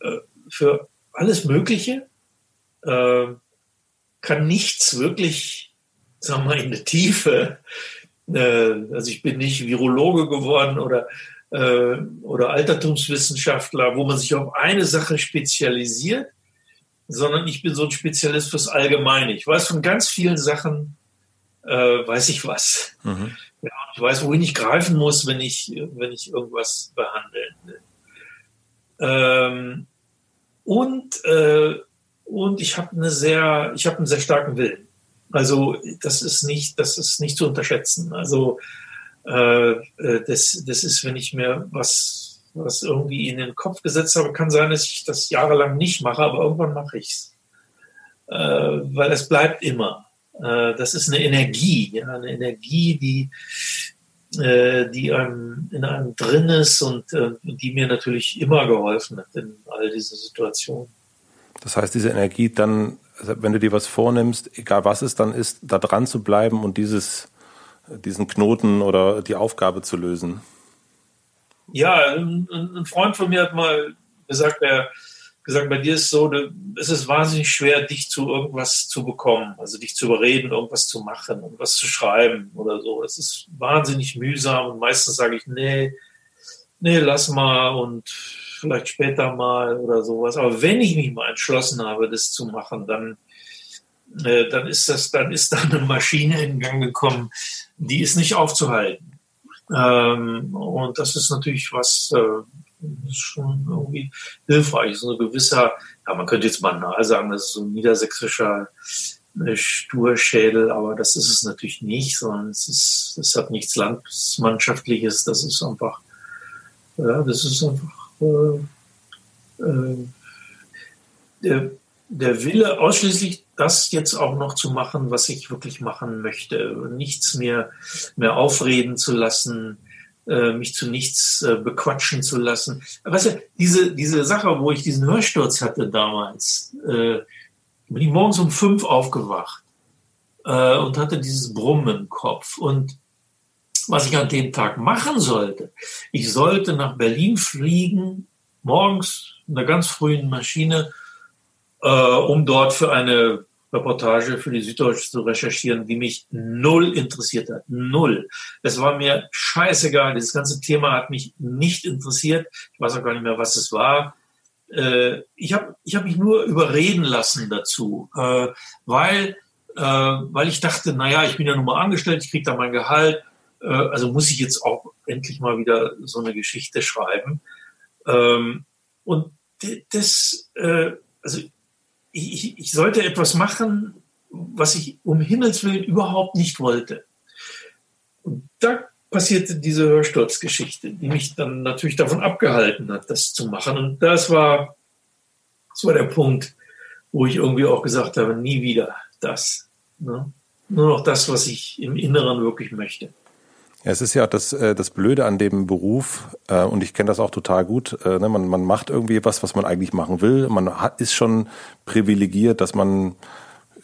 äh, für alles Mögliche. Äh, kann nichts wirklich, sagen wir mal, in der Tiefe. Äh, also ich bin nicht Virologe geworden oder, äh, oder Altertumswissenschaftler, wo man sich auf eine Sache spezialisiert, sondern ich bin so ein Spezialist fürs Allgemeine. Ich weiß von ganz vielen Sachen, äh, weiß ich was. Mhm. Ja, ich weiß, wohin ich greifen muss, wenn ich, wenn ich irgendwas behandeln will. Ähm, und, äh, und ich habe eine sehr, ich habe einen sehr starken Willen. Also das ist nicht, das ist nicht zu unterschätzen. Also äh, äh, das, das ist, wenn ich mir was, was irgendwie in den Kopf gesetzt habe, kann sein, dass ich das jahrelang nicht mache, aber irgendwann mache ich's, äh, weil es bleibt immer. Äh, das ist eine Energie, ja, eine Energie, die, äh, die einem, in einem drin ist und äh, die mir natürlich immer geholfen hat in all diesen Situationen. Das heißt, diese Energie dann, also wenn du dir was vornimmst, egal was es dann ist, da dran zu bleiben und dieses, diesen Knoten oder die Aufgabe zu lösen. Ja, ein, ein Freund von mir hat mal gesagt, er gesagt, bei dir ist so, es ist wahnsinnig schwer, dich zu irgendwas zu bekommen, also dich zu überreden, irgendwas zu machen, irgendwas zu schreiben oder so. Es ist wahnsinnig mühsam und meistens sage ich, nee, nee, lass mal und vielleicht später mal oder sowas. Aber wenn ich mich mal entschlossen habe, das zu machen, dann, äh, dann ist das, dann ist da eine Maschine in Gang gekommen, die ist nicht aufzuhalten. Ähm, und das ist natürlich was, äh, schon irgendwie hilfreich. So ein gewisser, ja, man könnte jetzt banal sagen, das ist so ein niedersächsischer äh, Sturschädel, aber das ist es natürlich nicht, sondern es ist, es hat nichts Landsmannschaftliches, das ist einfach, ja, das ist einfach äh, äh, der, der Wille, ausschließlich das jetzt auch noch zu machen, was ich wirklich machen möchte. Nichts mehr, mehr aufreden zu lassen, äh, mich zu nichts äh, bequatschen zu lassen. weißt du, diese, diese Sache, wo ich diesen Hörsturz hatte damals, äh, bin ich morgens um fünf aufgewacht äh, und hatte dieses Brummen im Kopf. Und was ich an dem Tag machen sollte, ich sollte nach Berlin fliegen, morgens in einer ganz frühen Maschine, äh, um dort für eine Reportage für die Süddeutsche zu recherchieren, die mich null interessiert hat. Null. Es war mir scheißegal. Dieses ganze Thema hat mich nicht interessiert. Ich weiß auch gar nicht mehr, was es war. Äh, ich habe ich hab mich nur überreden lassen dazu, äh, weil, äh, weil ich dachte, naja, ich bin ja nun mal angestellt, ich kriege da mein Gehalt. also muss ich jetzt auch endlich mal wieder so eine Geschichte schreiben. Ähm, und das, also ich, ich sollte etwas machen, was ich um Himmels Willen überhaupt nicht wollte. Und da passierte diese Hörsturzgeschichte, die mich dann natürlich davon abgehalten hat, das zu machen. Und das war, das war der Punkt, wo ich irgendwie auch gesagt habe, nie wieder das. Ne? Nur noch das, was ich im Inneren wirklich möchte. Ja, es ist ja das, äh, das Blöde an dem Beruf, äh, und ich kenne das auch total gut, äh, ne, man, man macht irgendwie was, was man eigentlich machen will. Man hat, ist schon privilegiert, dass man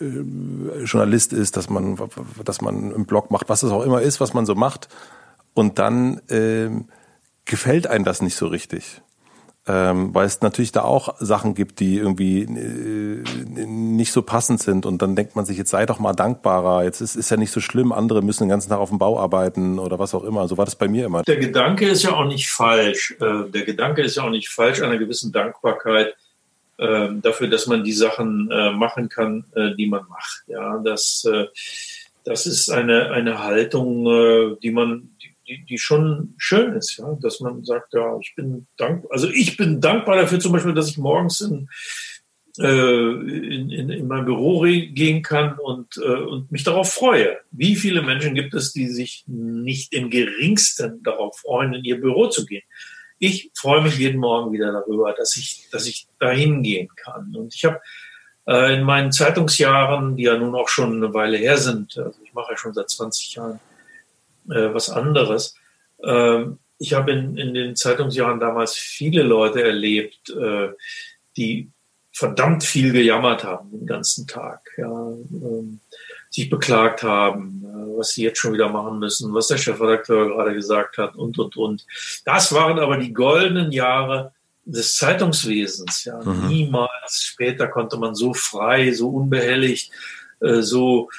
Journalist ist, dass man, dass man einen Blog macht, was es auch immer ist, was man so macht. Und dann äh, gefällt einem das nicht so richtig ähm, weil es natürlich da auch Sachen gibt, die irgendwie äh, nicht so passend sind und dann denkt man sich, jetzt sei doch mal dankbarer, jetzt ist, ist ja nicht so schlimm, andere müssen den ganzen Tag auf dem Bau arbeiten oder was auch immer. So war das bei mir immer. Der Gedanke ist ja auch nicht falsch. Äh, der Gedanke ist ja auch nicht falsch, einer gewissen Dankbarkeit äh, dafür, dass man die Sachen äh, machen kann, äh, die man macht. Ja, das, äh, das ist eine, eine Haltung, die man, die, die schon schön ist, ja, dass man sagt, ja, ich bin dankbar, also ich bin dankbar dafür zum Beispiel, dass ich morgens in, äh, in, in, in mein Büro gehen kann und, äh, und mich darauf freue. Wie viele Menschen gibt es, die sich nicht im geringsten darauf freuen, in ihr Büro zu gehen? Ich freue mich jeden Morgen wieder darüber, dass ich, dass ich dahin gehen kann. Und ich habe äh, in meinen Zeitungsjahren, die ja nun auch schon eine Weile her sind, also ich mache ja schon seit 20 Jahren, äh, was anderes. Ähm, ich habe in, in den Zeitungsjahren damals viele Leute erlebt, äh, die verdammt viel gejammert haben den ganzen Tag. Ja. Ähm, sich beklagt haben, äh, was sie jetzt schon wieder machen müssen, was der Chefredakteur gerade gesagt hat und, und, und. Das waren aber die goldenen Jahre des Zeitungswesens. Ja. Mhm. Niemals später konnte man so frei, so unbehelligt, äh, so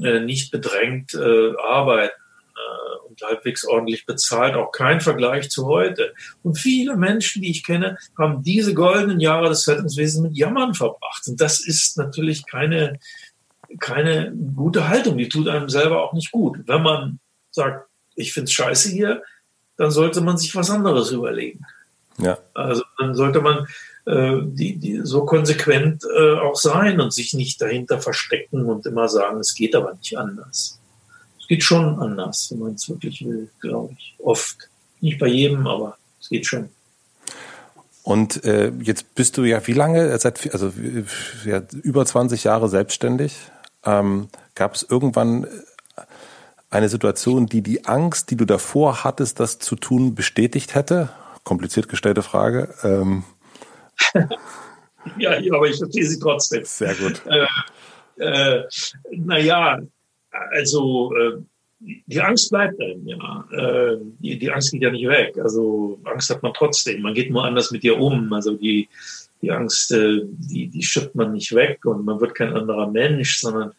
äh, nicht bedrängt arbeiten und halbwegs ordentlich bezahlt, auch kein Vergleich zu heute. Und viele Menschen, die ich kenne, haben diese goldenen Jahre des Zeitungswesens mit Jammern verbracht. Und das ist natürlich keine, keine gute Haltung. Die tut einem selber auch nicht gut. Wenn man sagt, ich finde es scheiße hier, dann sollte man sich was anderes überlegen. Ja. Also dann sollte man äh, die, die so konsequent äh, auch sein und sich nicht dahinter verstecken und immer sagen, es geht aber nicht anders. Es geht schon anders, wenn man es wirklich will, glaube ich. Oft. Nicht bei jedem, aber es geht schon. Und äh, jetzt bist du ja wie lange? Seit also ja, über 20 Jahre selbstständig. Ähm, Gab es irgendwann eine Situation, die die Angst, die du davor hattest, das zu tun, bestätigt hätte? Kompliziert gestellte Frage. Ähm. [LAUGHS] ja, aber ich verstehe sie trotzdem. Sehr gut. Äh, äh, naja, also äh, die Angst bleibt einem, ja. Äh, die, die Angst geht ja nicht weg. Also Angst hat man trotzdem. Man geht nur anders mit ihr um. Also die, die Angst, äh, die, die schüttet man nicht weg und man wird kein anderer Mensch, sondern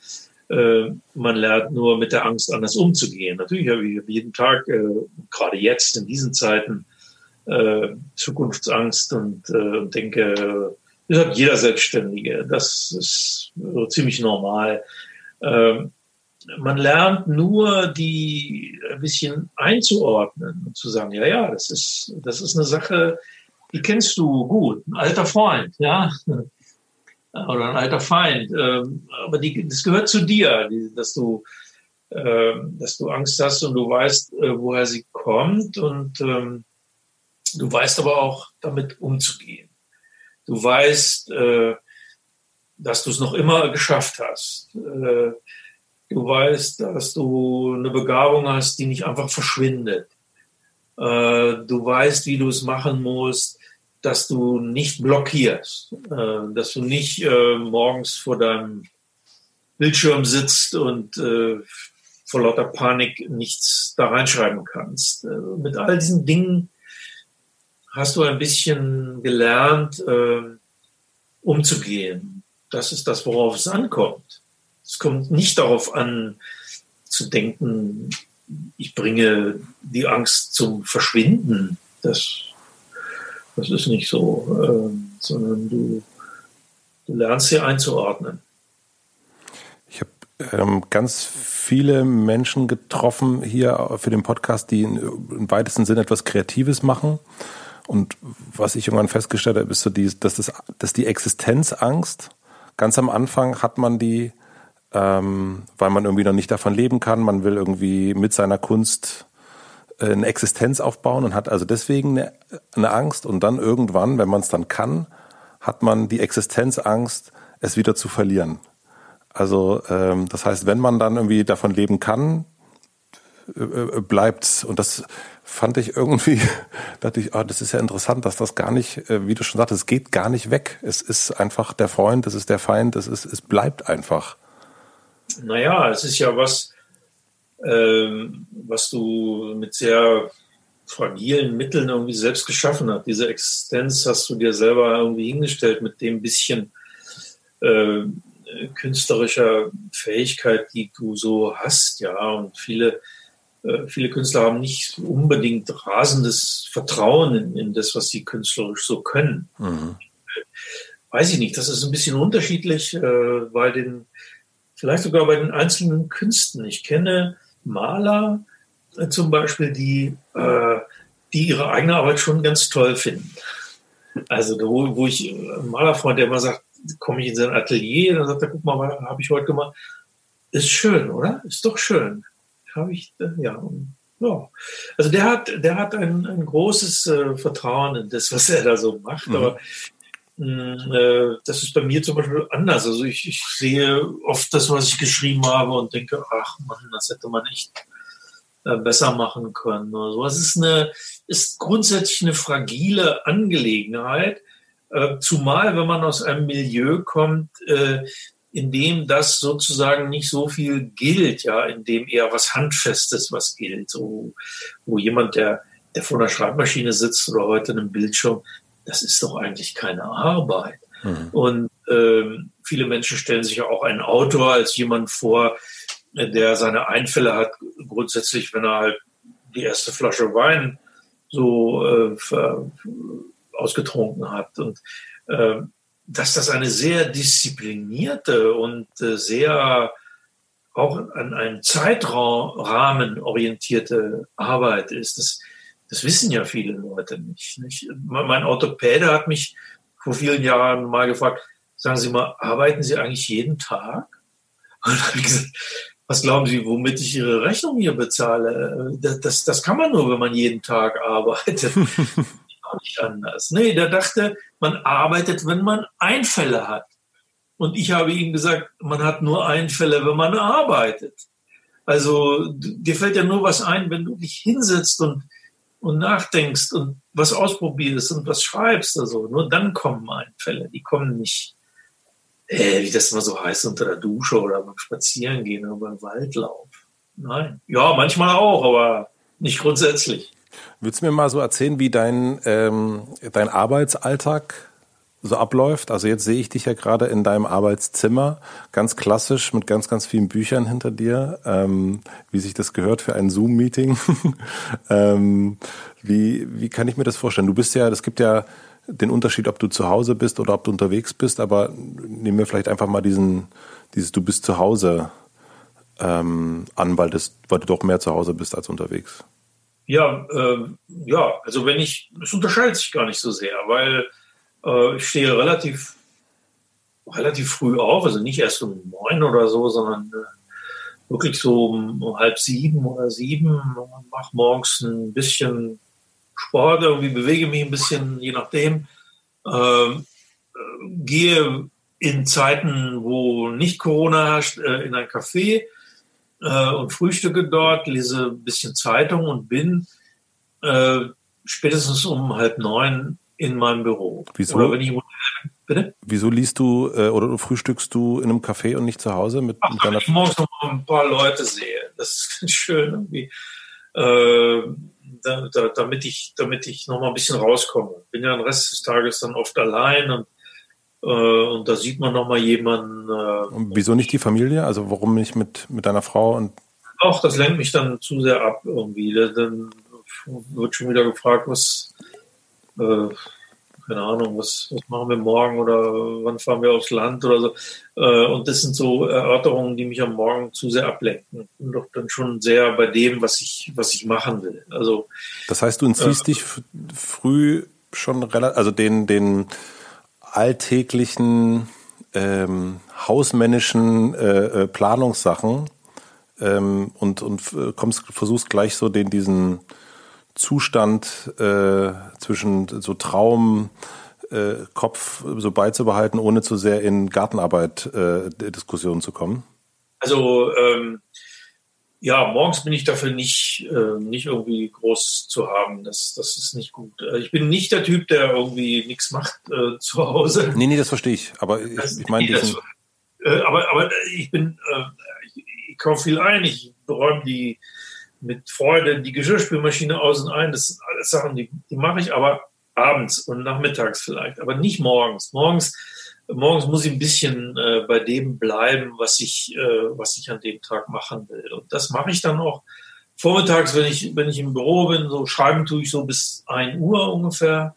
äh, man lernt nur mit der Angst anders umzugehen. Natürlich habe ich jeden Tag, äh, gerade jetzt in diesen Zeiten, äh, Zukunftsangst und, äh, und denke, das hat jeder Selbstständige. Das ist so ziemlich normal. Ähm, man lernt nur, die ein bisschen einzuordnen und zu sagen, ja, ja, das ist, das ist eine Sache, die kennst du gut, ein alter Freund, ja, [LAUGHS] oder ein alter Feind, ähm, aber die, das gehört zu dir, dass du, ähm, dass du Angst hast und du weißt, äh, woher sie kommt und ähm, du weißt aber auch, damit umzugehen. Du weißt, äh, dass du es noch immer geschafft hast. Äh, Du weißt, dass du eine Begabung hast, die nicht einfach verschwindet. Äh, du weißt, wie du es machen musst, dass du nicht blockierst, äh, dass du nicht äh, morgens vor deinem Bildschirm sitzt und vor lauter Panik nichts da reinschreiben kannst. Mit all diesen Dingen hast du ein bisschen gelernt, umzugehen. Das ist das, worauf es ankommt. Es kommt nicht darauf an, zu denken, ich bringe die Angst zum Verschwinden. Das, das ist nicht so, äh, sondern du, du lernst sie einzuordnen. Ich habe ähm, ganz viele Menschen getroffen hier für den Podcast, die in, im weitesten Sinne etwas Kreatives machen. Und was ich irgendwann festgestellt habe, ist so die, dass, das, dass die Existenzangst, ganz am Anfang hat man die ähm, weil man irgendwie noch nicht davon leben kann. Man will irgendwie mit seiner Kunst äh, eine Existenz aufbauen und hat also deswegen eine, eine Angst. Und dann irgendwann, wenn man es dann kann, hat man die Existenzangst, es wieder zu verlieren. Also ähm, das heißt, wenn man dann irgendwie davon leben kann, äh, äh bleibt und das fand ich irgendwie, [LAUGHS] dachte ich, oh, das ist ja interessant, dass das gar nicht, wie du schon sagtest, es geht gar nicht weg. Es ist einfach der Freund, es ist der Feind, es ist, es bleibt einfach naja, es ist ja was, ähm, was du mit sehr fragilen Mitteln irgendwie selbst geschaffen hast. Diese Existenz hast du dir selber irgendwie hingestellt mit dem bisschen äh, künstlerischer Fähigkeit, die du so hast, ja. Und viele, äh, viele Künstler haben nicht unbedingt rasendes Vertrauen in, in das, was sie künstlerisch so können. Mhm. Weiß ich nicht, das ist ein bisschen unterschiedlich äh, bei den vielleicht sogar bei den einzelnen Künsten. Ich kenne Maler äh, zum Beispiel, die, äh, die ihre eigene Arbeit schon ganz toll finden. Also wo, wo ich, äh, ein Malerfreund, der immer sagt, komme ich in sein Atelier, dann sagt er, guck mal, was habe ich heute gemacht? Ist schön, oder? Ist doch schön. Habe ich, äh, ja, ja. Also der hat, der hat ein, ein großes äh, Vertrauen in das, was er da so macht. Mhm. Aber das ist bei mir zum Beispiel anders. Also ich, ich, sehe oft das, was ich geschrieben habe und denke, ach man, das hätte man echt äh, besser machen können. Also es ist eine, ist grundsätzlich eine fragile Angelegenheit, äh, zumal wenn man aus einem Milieu kommt, in dem das sozusagen nicht so viel gilt, ja, in dem eher was Handfestes was gilt, so, wo jemand, der, der vor einer Schreibmaschine sitzt oder heute einem Bildschirm, das ist doch eigentlich keine Arbeit. Mhm. Und ähm, viele Menschen stellen sich ja auch einen Autor als jemand vor, der seine Einfälle hat, grundsätzlich, wenn er halt die erste Flasche Wein so äh, ausgetrunken hat. Und äh, dass das eine sehr disziplinierte und äh, sehr auch an einem Zeitrahmen orientierte Arbeit ist, das, das wissen ja viele Leute nicht, nicht. Mein Orthopäde hat mich vor vielen Jahren mal gefragt, sagen Sie mal, arbeiten Sie eigentlich jeden Tag? Und dann habe ich gesagt, was glauben Sie, womit ich Ihre Rechnung hier bezahle? Das, das, das kann man nur, wenn man jeden Tag arbeitet. [LAUGHS] Auch nicht anders. Nee, der dachte, man arbeitet, wenn man Einfälle hat. Und ich habe ihm gesagt, man hat nur Einfälle, wenn man arbeitet. Also dir fällt ja nur was ein, wenn du dich hinsetzt und, und nachdenkst und was ausprobierst und was schreibst. Also nur dann kommen Einfälle. Die kommen nicht äh, wie das immer so heißt, unter der Dusche oder beim Spazierengehen oder beim Waldlauf. Nein. Ja, manchmal auch, aber nicht grundsätzlich. Willst du mir mal so erzählen, wie dein, ähm, dein Arbeitsalltag so abläuft? Also jetzt sehe ich dich ja gerade in deinem Arbeitszimmer, ganz klassisch mit ganz, ganz vielen Büchern hinter dir, ähm, wie sich das gehört für ein Zoom-Meeting. [LAUGHS] ähm, wie, wie kann ich mir das vorstellen? Du bist ja, es gibt ja den Unterschied, ob du zu Hause bist oder ob du unterwegs bist, aber nehmen wir vielleicht einfach mal diesen, dieses Du bist zu Hause ähm, an, weil, das, weil du doch mehr zu Hause bist als unterwegs. Ja, äh, ja, also wenn ich, es unterscheidet sich gar nicht so sehr, weil äh, ich stehe relativ, relativ früh auf, also nicht erst um neun oder so, sondern äh, wirklich so um, um halb sieben oder sieben, mache morgens ein bisschen Sport, irgendwie bewege mich ein bisschen, je nachdem. Ähm, äh, gehe in Zeiten, wo nicht Corona herrscht, äh, in ein Café äh, und frühstücke dort, lese ein bisschen Zeitung und bin äh, spätestens um halb neun in meinem Büro. Wieso? Oder wenn ich Bitte? Wieso liest du äh, oder du frühstückst du in einem Café und nicht zu Hause mit, Ach, mit deiner ich morgens noch mal ein paar Leute sehe. Das ist ganz [LAUGHS] schön irgendwie. Äh, da, da, damit ich, damit ich noch mal ein bisschen rauskomme. Bin ja den Rest des Tages dann oft allein und, äh, und da sieht man noch mal jemanden. Äh, und wieso nicht die Familie? Also warum nicht mit, mit deiner Frau und auch das lenkt mich dann zu sehr ab irgendwie. Dann wird schon wieder gefragt, was, äh, keine Ahnung, was, was machen wir morgen oder wann fahren wir aufs Land oder so. Äh, und das sind so Erörterungen, die mich am Morgen zu sehr ablenken. Und doch dann schon sehr bei dem, was ich, was ich machen will. Also, das heißt, du entziehst äh, dich früh schon relativ, also den, den alltäglichen ähm, hausmännischen äh, äh Planungssachen ähm, und, und kommst, versuchst gleich so den, diesen Zustand äh, zwischen so Traum, äh, Kopf so beizubehalten, ohne zu sehr in Gartenarbeit äh, Diskussionen zu kommen? Also ähm, ja, morgens bin ich dafür nicht, äh, nicht irgendwie groß zu haben. Das, das ist nicht gut. Äh, ich bin nicht der Typ, der irgendwie nichts macht äh, zu Hause. Nee, nee, das verstehe ich. Aber ich, ich meine diesen... Äh, aber, aber ich bin, äh, ich, ich kaufe viel ein, ich räume die mit Freude die Geschirrspülmaschine aus und ein. Das sind alles Sachen, die, die mache ich aber abends und nachmittags vielleicht, aber nicht morgens. Morgens, morgens muss ich ein bisschen äh, bei dem bleiben, was ich, äh, was ich an dem Tag machen will. Und das mache ich dann auch vormittags, wenn ich, wenn ich im Büro bin. So schreiben tue ich so bis ein Uhr ungefähr.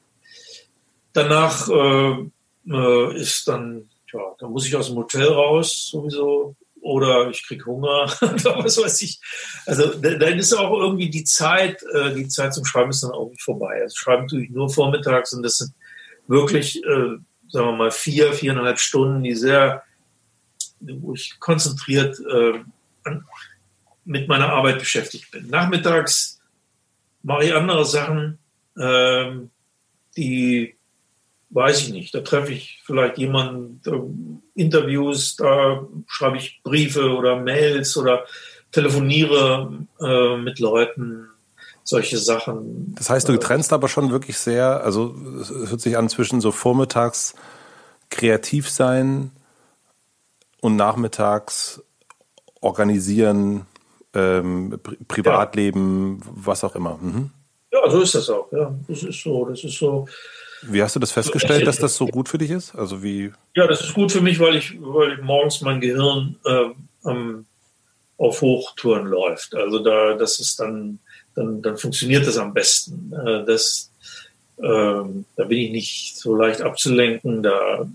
Danach äh, äh, ist dann, ja, da muss ich aus dem Hotel raus sowieso oder ich krieg Hunger [LAUGHS] oder was weiß ich. Also dann ist auch irgendwie die Zeit, äh, die Zeit zum Schreiben ist dann auch nicht vorbei. Also Schreiben tue ich nur vormittags und das sind wirklich, äh, sagen wir mal, vier, viereinhalb Stunden, die sehr, wo ich konzentriert äh, mit meiner Arbeit beschäftigt bin. Nachmittags mache ich andere Sachen, äh, die weiß ich nicht. Da treffe ich vielleicht jemanden, da Interviews, da schreibe ich Briefe oder Mails oder telefoniere äh, mit Leuten, solche Sachen. Das heißt, du trennst aber schon wirklich sehr, also es hört sich an zwischen so vormittags kreativ sein und nachmittags organisieren, ähm, Privatleben, ja. was auch immer. Mhm. Ja, so ist das auch. Ja, das ist so. Das ist so. Wie hast du das festgestellt, dass das so gut für dich ist? Also wie? Ja, das ist gut für mich, weil ich, weil morgens mein Gehirn äh, ähm, auf Hochtouren läuft. Also da, das ist dann, dann, dann funktioniert das am besten. Äh, das, äh, da bin ich nicht so leicht abzulenken. Da,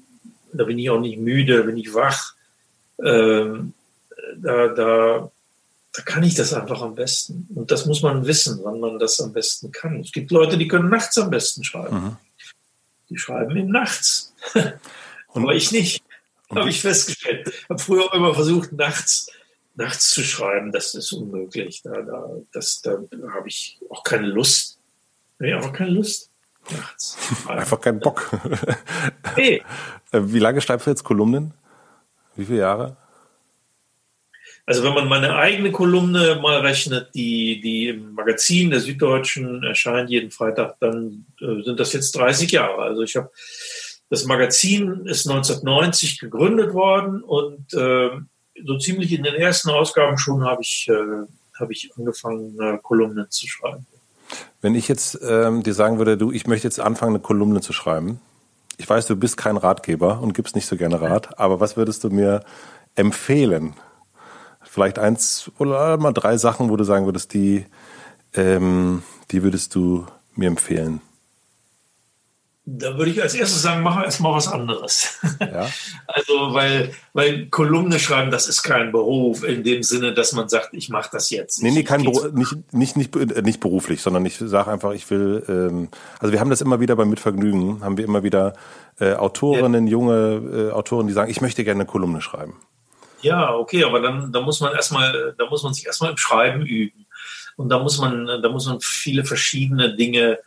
da bin ich auch nicht müde, bin ich wach. Äh, da, da, da kann ich das einfach am besten. Und das muss man wissen, wann man das am besten kann. Es gibt Leute, die können nachts am besten schreiben. Mhm. Die schreiben eben nachts. [LAUGHS] Aber ich nicht. Habe ich festgestellt. Ich habe früher auch immer versucht, nachts, nachts zu schreiben. Das ist unmöglich. Da, da, das, da habe ich auch keine Lust. Nee, einfach keine Lust. Nachts. [LAUGHS] Einfach keinen Bock. Nee. [LAUGHS] Äh, wie lange schreibst du jetzt Kolumnen? Wie viele Jahre? Also wenn man meine eigene Kolumne mal rechnet, die, die im Magazin der Süddeutschen erscheint jeden Freitag, dann äh, sind das jetzt 30 Jahre. Also ich habe das Magazin ist 1990 gegründet worden und äh, so ziemlich in den ersten Ausgaben schon habe ich, äh, hab ich angefangen, äh, Kolumnen zu schreiben. Wenn ich jetzt ähm, dir sagen würde, du, ich möchte jetzt anfangen, eine Kolumne zu schreiben. Ich weiß, du bist kein Ratgeber und gibst nicht so gerne Rat, aber was würdest du mir empfehlen? Vielleicht eins oder mal drei Sachen, wo du sagen würdest, die, ähm, die würdest du mir empfehlen? Da würde ich als erstes sagen, mach erstmal was anderes. Ja. [LAUGHS] Also, weil, weil Kolumne schreiben, das ist kein Beruf in dem Sinne, dass man sagt, ich mache das jetzt. Nee, nee, kein Beruf, nicht, nicht, nicht, äh, nicht beruflich, sondern ich sage einfach, ich will, ähm, also wir haben das immer wieder beim Mitvergnügen, haben wir immer wieder äh, Autorinnen, ja. junge äh, Autoren, die sagen, ich möchte gerne eine Kolumne schreiben. Ja, okay, aber dann, da muss man erstmal, da muss man sich erstmal im Schreiben üben. Und da muss man, da muss man viele verschiedene Dinge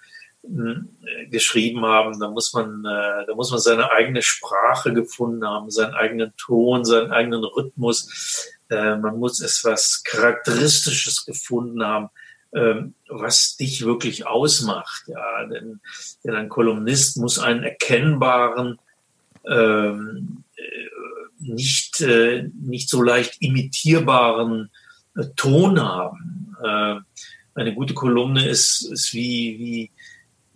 hm, geschrieben haben. Da muss man, äh, da muss man seine eigene Sprache gefunden haben, seinen eigenen Ton, seinen eigenen Rhythmus. Äh, man muss etwas Charakteristisches gefunden haben, ähm, was dich wirklich ausmacht. Ja, denn, denn ein Kolumnist muss einen erkennbaren ähm, nicht, äh, nicht so leicht imitierbaren äh, Ton haben. Äh, eine gute Kolumne ist, ist wie, wie,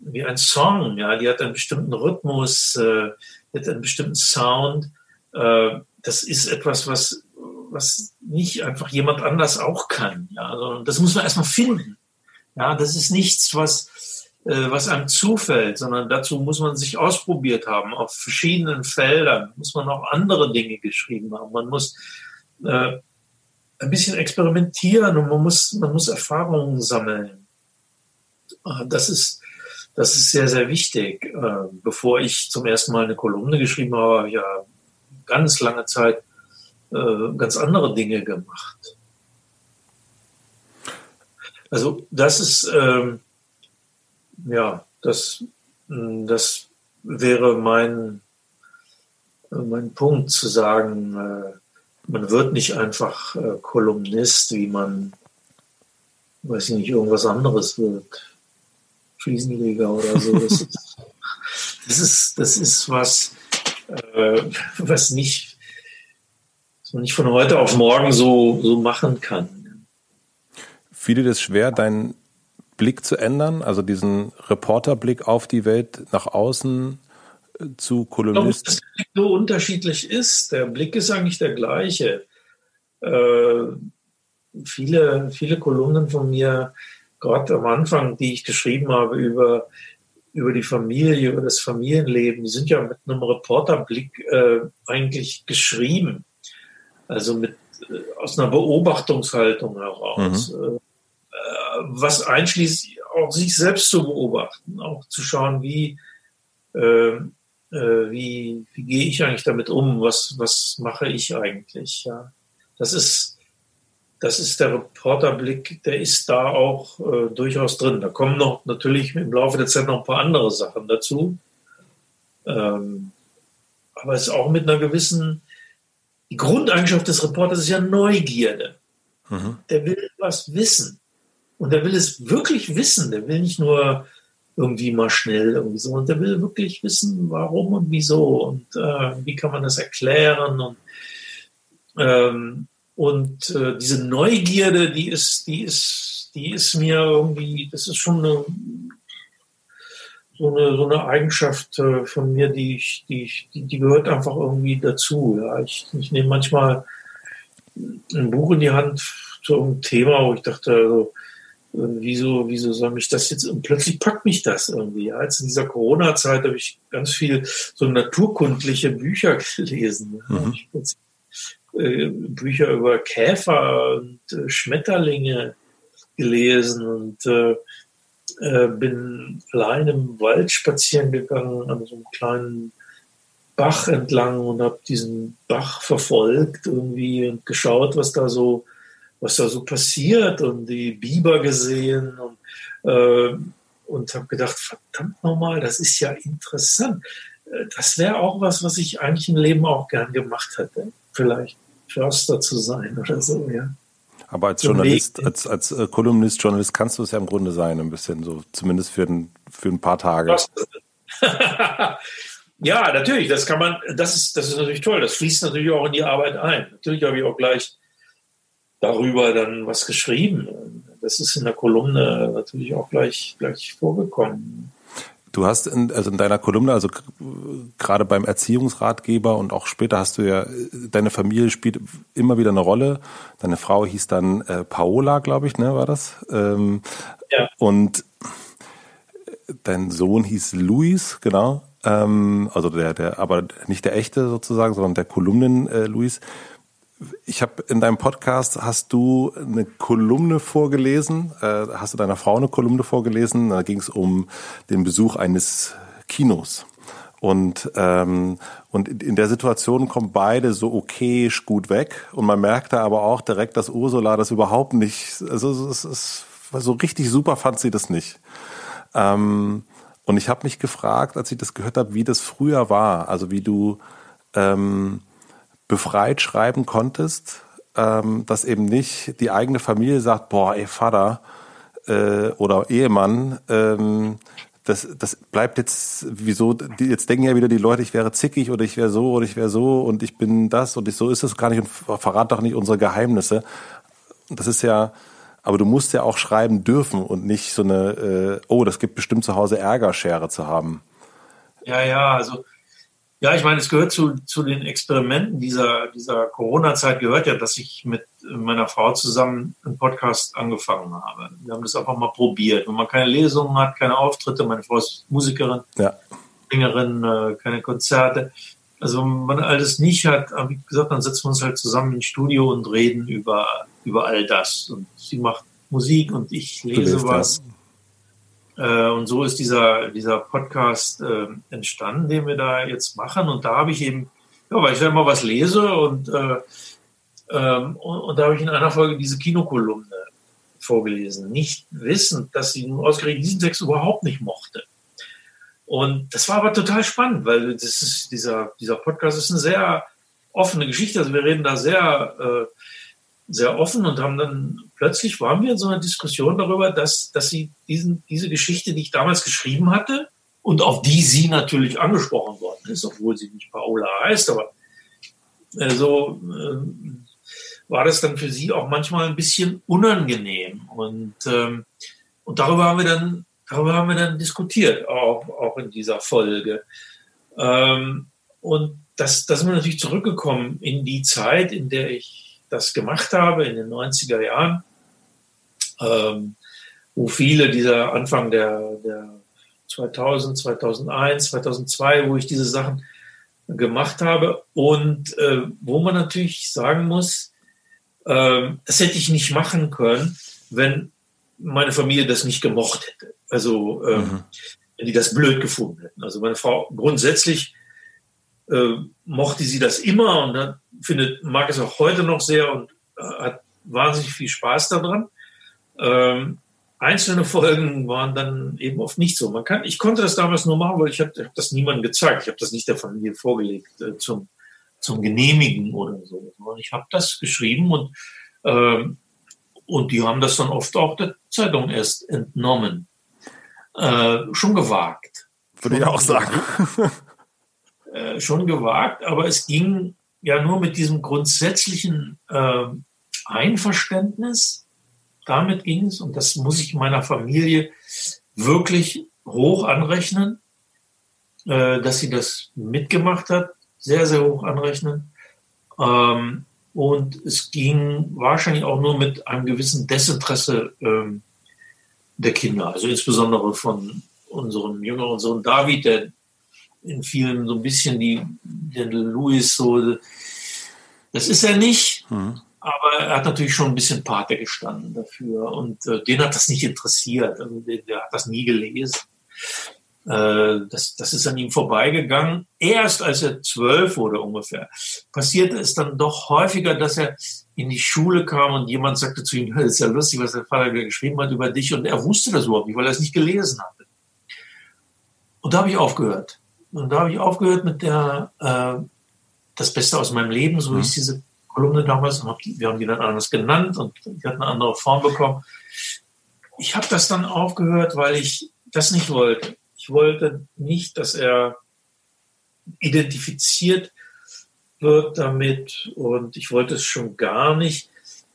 wie ein Song, ja, die hat einen bestimmten Rhythmus, äh, hat einen bestimmten Sound. Äh, das ist etwas, was, was nicht einfach jemand anders auch kann, ja, sondern das muss man erstmal finden. Ja, das ist nichts, was, was einem zufällt, sondern dazu muss man sich ausprobiert haben. Auf verschiedenen Feldern muss man auch andere Dinge geschrieben haben. Man muss äh, ein bisschen experimentieren und man muss, man muss Erfahrungen sammeln. Äh, das ist, das ist sehr, sehr wichtig. Äh, bevor ich zum ersten Mal eine Kolumne geschrieben habe, habe ich ja ganz lange Zeit äh, ganz andere Dinge gemacht. Also das ist, ähm, ja, das, hm, das wäre mein, mein Punkt zu sagen, äh, man wird nicht einfach äh, Kolumnist, wie man, weiß ich nicht, irgendwas anderes wird. Fliesenleger oder so. Das [LAUGHS] ist, das ist, das ist was, äh, was nicht, was man nicht von heute auf morgen so, so machen kann. Fiel dir das schwer, dein Blick zu ändern, also diesen Reporterblick auf die Welt nach außen äh, zu Kolumnisten? Dass der Blick so unterschiedlich ist. Der Blick ist eigentlich der gleiche. Äh, viele, viele Kolumnen von mir, gerade am Anfang, die ich geschrieben habe über, über die Familie, über das Familienleben, die sind ja mit einem Reporterblick äh, eigentlich geschrieben. Also mit, äh, aus einer Beobachtungshaltung heraus. Mhm. Was einschließt, auch sich selbst zu beobachten, auch zu schauen, wie, äh, äh, wie, wie gehe ich eigentlich damit um, was, was mache ich eigentlich. Ja? Das ist, das ist der Reporterblick, der ist da auch äh, durchaus drin. Da kommen noch natürlich im Laufe der Zeit noch ein paar andere Sachen dazu. Ähm, aber es ist auch mit einer gewissen, die Grundeigenschaft des Reporters ist ja Neugierde. Mhm. Der will was wissen. Und der will es wirklich wissen. Der will nicht nur irgendwie mal schnell irgendwie so, und der will wirklich wissen, warum und wieso und äh, wie kann man das erklären und Ähm, und äh, diese Neugierde, die ist, die ist, die ist mir irgendwie, das ist schon eine, so eine, so eine Eigenschaft äh, von mir, die ich, die ich, die, die gehört einfach irgendwie dazu. Ja, ich, ich nehme manchmal ein Buch in die Hand zu irgendeinem Thema, wo ich dachte, also, wieso, wieso soll mich das jetzt, und plötzlich packt mich das irgendwie. Ja. Jetzt in dieser Corona-Zeit habe ich ganz viel so naturkundliche Bücher [LAUGHS] gelesen. Mhm. Ich, äh, Bücher über Käfer und äh, Schmetterlinge gelesen und äh, äh, bin allein im Wald spazieren gegangen an so einem kleinen Bach entlang und habe diesen Bach verfolgt irgendwie und geschaut, was da so, was da so passiert und die Biber gesehen und, äh, und habe gedacht, verdammt nochmal, das ist ja interessant. Äh, das wäre auch was, was ich eigentlich im Leben auch gern gemacht hätte. Vielleicht Förster zu sein oder so, ja. Aber als Journalist, als, als äh, Kolumnist, Journalist kannst du es ja im Grunde sein, ein bisschen so, zumindest für ein, für ein paar Tage. [LAUGHS] ja, natürlich, das kann man, das ist, das ist natürlich toll. Das fließt natürlich auch in die Arbeit ein. Natürlich habe ich auch gleich darüber dann was geschrieben. Das ist in der Kolumne natürlich auch gleich, gleich vorgekommen. Du hast in, also in deiner Kolumne, also gerade beim Erziehungsratgeber und auch später hast du ja, deine Familie spielt immer wieder eine Rolle. Deine Frau hieß dann äh, Paola, glaube ich, ne, war das? Ähm, ja. Und dein Sohn hieß Luis, genau. Ähm, also der, der, aber nicht der echte sozusagen, sondern der Kolumnen äh, Luis ich habe in deinem Podcast hast du eine Kolumne vorgelesen, äh, hast du deiner Frau eine Kolumne vorgelesen. Da ging es um den Besuch eines Kinos. Und, ähm, und in der Situation kommen beide so okayisch gut weg. Und man merkte aber auch direkt, dass Ursula das überhaupt nicht, also es ist, so richtig super fand sie das nicht. Ähm, und ich habe mich gefragt, als ich das gehört habe, wie das früher war. Also wie du ähm, befreit schreiben konntest, ähm, dass eben nicht die eigene Familie sagt, boah, ey Vater äh, oder Ehemann, ähm, das, das bleibt jetzt, wieso, jetzt denken ja wieder die Leute, ich wäre zickig oder ich wäre so oder ich wäre so und ich bin das und ich, so ist es gar nicht und verrat doch nicht unsere Geheimnisse. Das ist ja, aber du musst ja auch schreiben dürfen und nicht so eine, äh, oh, das gibt bestimmt zu Hause Ärgerschere zu haben. Ja, ja, also ja, ich meine, es gehört zu, zu den Experimenten dieser, dieser Corona-Zeit gehört ja, dass ich mit meiner Frau zusammen einen Podcast angefangen habe. Wir haben das einfach mal probiert. Wenn man keine Lesungen hat, keine Auftritte, meine Frau ist Musikerin, ja. Sängerin, äh, keine Konzerte. Also wenn man alles nicht hat, wie gesagt, dann setzen wir uns halt zusammen ins Studio und reden über, über all das. Und sie macht Musik und ich lese was. Ja. Äh, und so ist dieser, dieser Podcast äh, entstanden, den wir da jetzt machen. Und da habe ich eben, ja, weil ich ja immer was lese und, äh, ähm, und, und, da habe ich in einer Folge diese Kinokolumne vorgelesen, nicht wissend, dass sie ausgerechnet diesen Text überhaupt nicht mochte. Und das war aber total spannend, weil das ist, dieser, dieser Podcast ist eine sehr offene Geschichte. Also wir reden da sehr, äh, sehr offen und haben dann plötzlich waren wir in so einer Diskussion darüber, dass, dass sie diesen, diese Geschichte, die ich damals geschrieben hatte und auf die sie natürlich angesprochen worden ist, obwohl sie nicht Paola heißt, aber äh, so äh, war das dann für sie auch manchmal ein bisschen unangenehm. Und, ähm, und darüber haben wir dann, darüber haben wir dann diskutiert, auch, auch in dieser Folge. Ähm, und das, das sind wir natürlich zurückgekommen in die Zeit, in der ich das gemacht habe, in den 90er Jahren ähm, wo viele dieser Anfang der, der 2000, 2001, 2002, wo ich diese Sachen gemacht habe und äh, wo man natürlich sagen muss, äh, das hätte ich nicht machen können, wenn meine Familie das nicht gemocht hätte. Also ähm, mhm. wenn die das blöd gefunden hätten. Also meine Frau grundsätzlich äh, mochte sie das immer und hat, findet, mag es auch heute noch sehr und äh, hat wahnsinnig viel Spaß daran. Ähm, einzelne Folgen waren dann eben oft nicht so. Man kann, ich konnte das damals nur machen, weil ich habe hab das niemandem gezeigt. Ich habe das nicht der Familie vorgelegt äh, zum, zum Genehmigen oder so. Ich habe das geschrieben und, ähm, und die haben das dann oft auch der Zeitung erst entnommen. Äh, schon gewagt. Würde ich auch sagen. [LAUGHS] äh, schon gewagt, aber es ging ja nur mit diesem grundsätzlichen äh, Einverständnis, damit ging es, und das muss ich meiner Familie wirklich hoch anrechnen, äh, dass sie das mitgemacht hat, sehr, sehr hoch anrechnen. Ähm, und es ging wahrscheinlich auch nur mit einem gewissen Desinteresse ähm, der Kinder, also insbesondere von unserem jüngeren Sohn David, der in vielen so ein bisschen die, den Louis so, das ist er nicht, mhm. aber er hat natürlich schon ein bisschen Pate gestanden dafür und äh, den hat das nicht interessiert, also der, der hat das nie gelesen. Äh, das, das ist an ihm vorbeigegangen. Erst als er zwölf wurde ungefähr, passierte es dann doch häufiger, dass er in die Schule kam und jemand sagte zu ihm, das ist ja lustig, was der Vater geschrieben hat über dich. Und er wusste das überhaupt nicht, weil er es nicht gelesen hatte. Und da habe ich aufgehört. Und da habe ich aufgehört mit der äh, Das Beste aus meinem Leben, so mhm. hieß diese Kolumne damals. Hab die, wir haben die dann anders genannt und die hat eine andere Form bekommen. Ich habe das dann aufgehört, weil ich das nicht wollte. Ich wollte nicht, dass er identifiziert wird damit und ich wollte es schon gar nicht,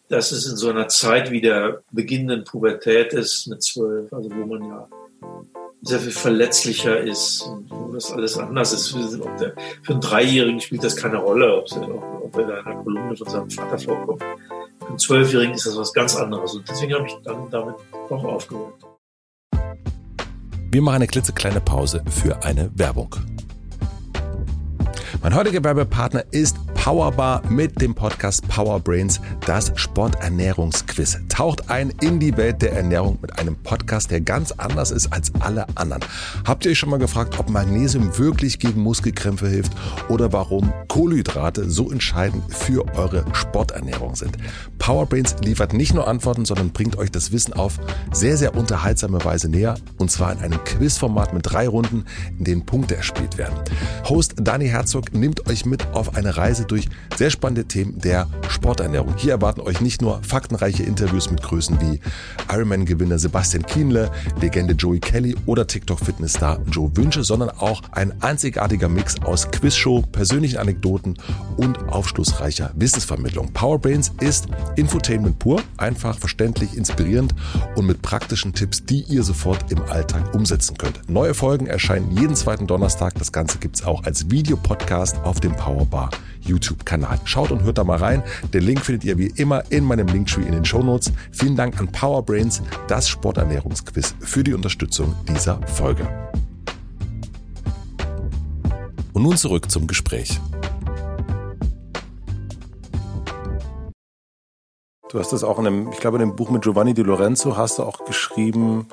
dass es in so einer Zeit wie der beginnenden Pubertät ist mit zwölf, also wo man ja sehr viel verletzlicher ist und wo das alles anders ist. Der, für einen Dreijährigen spielt das keine Rolle, ob, ob, er da in einer Kolumne von seinem Vater vorkommt. Für einen Zwölfjährigen ist das was ganz anderes und deswegen habe ich dann damit auch aufgehört. Wir machen eine klitzekleine Pause für eine Werbung. Mein heutiger Werbepartner ist Powerbar mit dem Podcast Power Brains, das Sporternährungsquiz. Taucht ein in die Welt der Ernährung mit einem Podcast, der ganz anders ist als alle anderen. Habt ihr euch schon mal gefragt, ob Magnesium wirklich gegen Muskelkrämpfe hilft oder warum Kohlenhydrate so entscheidend für eure Sporternährung sind? Power Brains liefert nicht nur Antworten, sondern bringt euch das Wissen auf sehr, sehr unterhaltsame Weise näher und zwar in einem Quizformat mit drei Runden, in denen Punkte erspielt werden. Host Dani Herzog nimmt euch mit auf eine Reise durch sehr spannende Themen der Sporternährung. Hier erwarten euch nicht nur faktenreiche Interviews mit Größen wie Ironman-Gewinner Sebastian Kienle, Legende Joey Kelly oder TikTok-Fitnessstar Joe Wünsche, sondern auch ein einzigartiger Mix aus Quizshow, persönlichen Anekdoten und aufschlussreicher Wissensvermittlung. Powerbrains ist Infotainment pur, einfach, verständlich, inspirierend und mit praktischen Tipps, die ihr sofort im Alltag umsetzen könnt. Neue Folgen erscheinen jeden zweiten Donnerstag. Das Ganze gibt es auch als Videopodcast Podcast auf dem Powerbar YouTube-Kanal. Schaut und hört da mal rein. Den Link findet ihr wie immer in meinem Linktree in den Shownotes. Vielen Dank an Powerbrains, das Sporternährungsquiz, für die Unterstützung dieser Folge. Und nun zurück zum Gespräch. Du hast das auch in einem, ich glaube, in dem Buch mit Giovanni Di Lorenzo hast du auch geschrieben,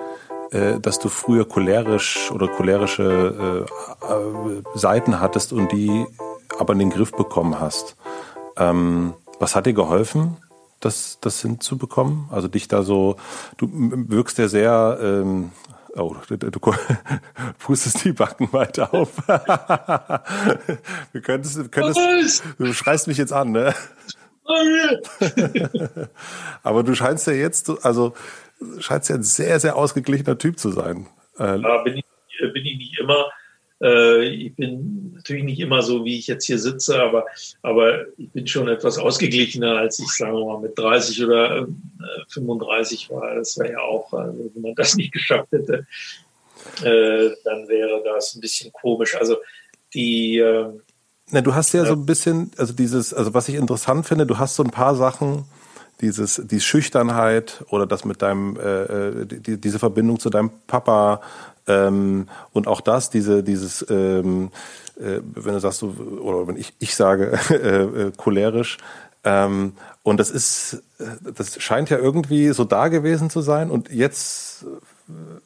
äh, dass du früher cholerisch oder cholerische äh, äh, Seiten hattest und die aber in den Griff bekommen hast. Ähm, was hat dir geholfen, das, das hinzubekommen? Also dich da so, du wirkst ja sehr, ähm, oh, du, du [LAUGHS] pustest die Backen weiter auf. [LAUGHS] du könntest, könntest, du schreist mich jetzt an, ne? [LAUGHS] aber du scheinst ja jetzt, also scheint ja ein sehr, sehr ausgeglichener Typ zu sein. Äh, ja, bin ich, bin ich nicht immer. Äh, ich bin natürlich nicht immer so, wie ich jetzt hier sitze, aber, aber ich bin schon etwas ausgeglichener, als ich, sagen wir mal, mit 30 oder 35 äh, war. Das wäre ja auch, also, wenn man das [LAUGHS] nicht geschafft hätte, dann wäre das ein bisschen komisch. Also die. Na, du hast ja so ein bisschen, also dieses, also was ich interessant finde, du hast so ein paar Sachen, dieses, die Schüchternheit oder das mit deinem, äh, äh, die, diese Verbindung zu deinem Papa ähm, und auch das, diese, dieses, ähm, äh, wenn du sagst, oder wenn ich, ich sage, [LAUGHS] äh, äh, cholerisch, ähm, und das ist, das scheint ja irgendwie so da gewesen zu sein und jetzt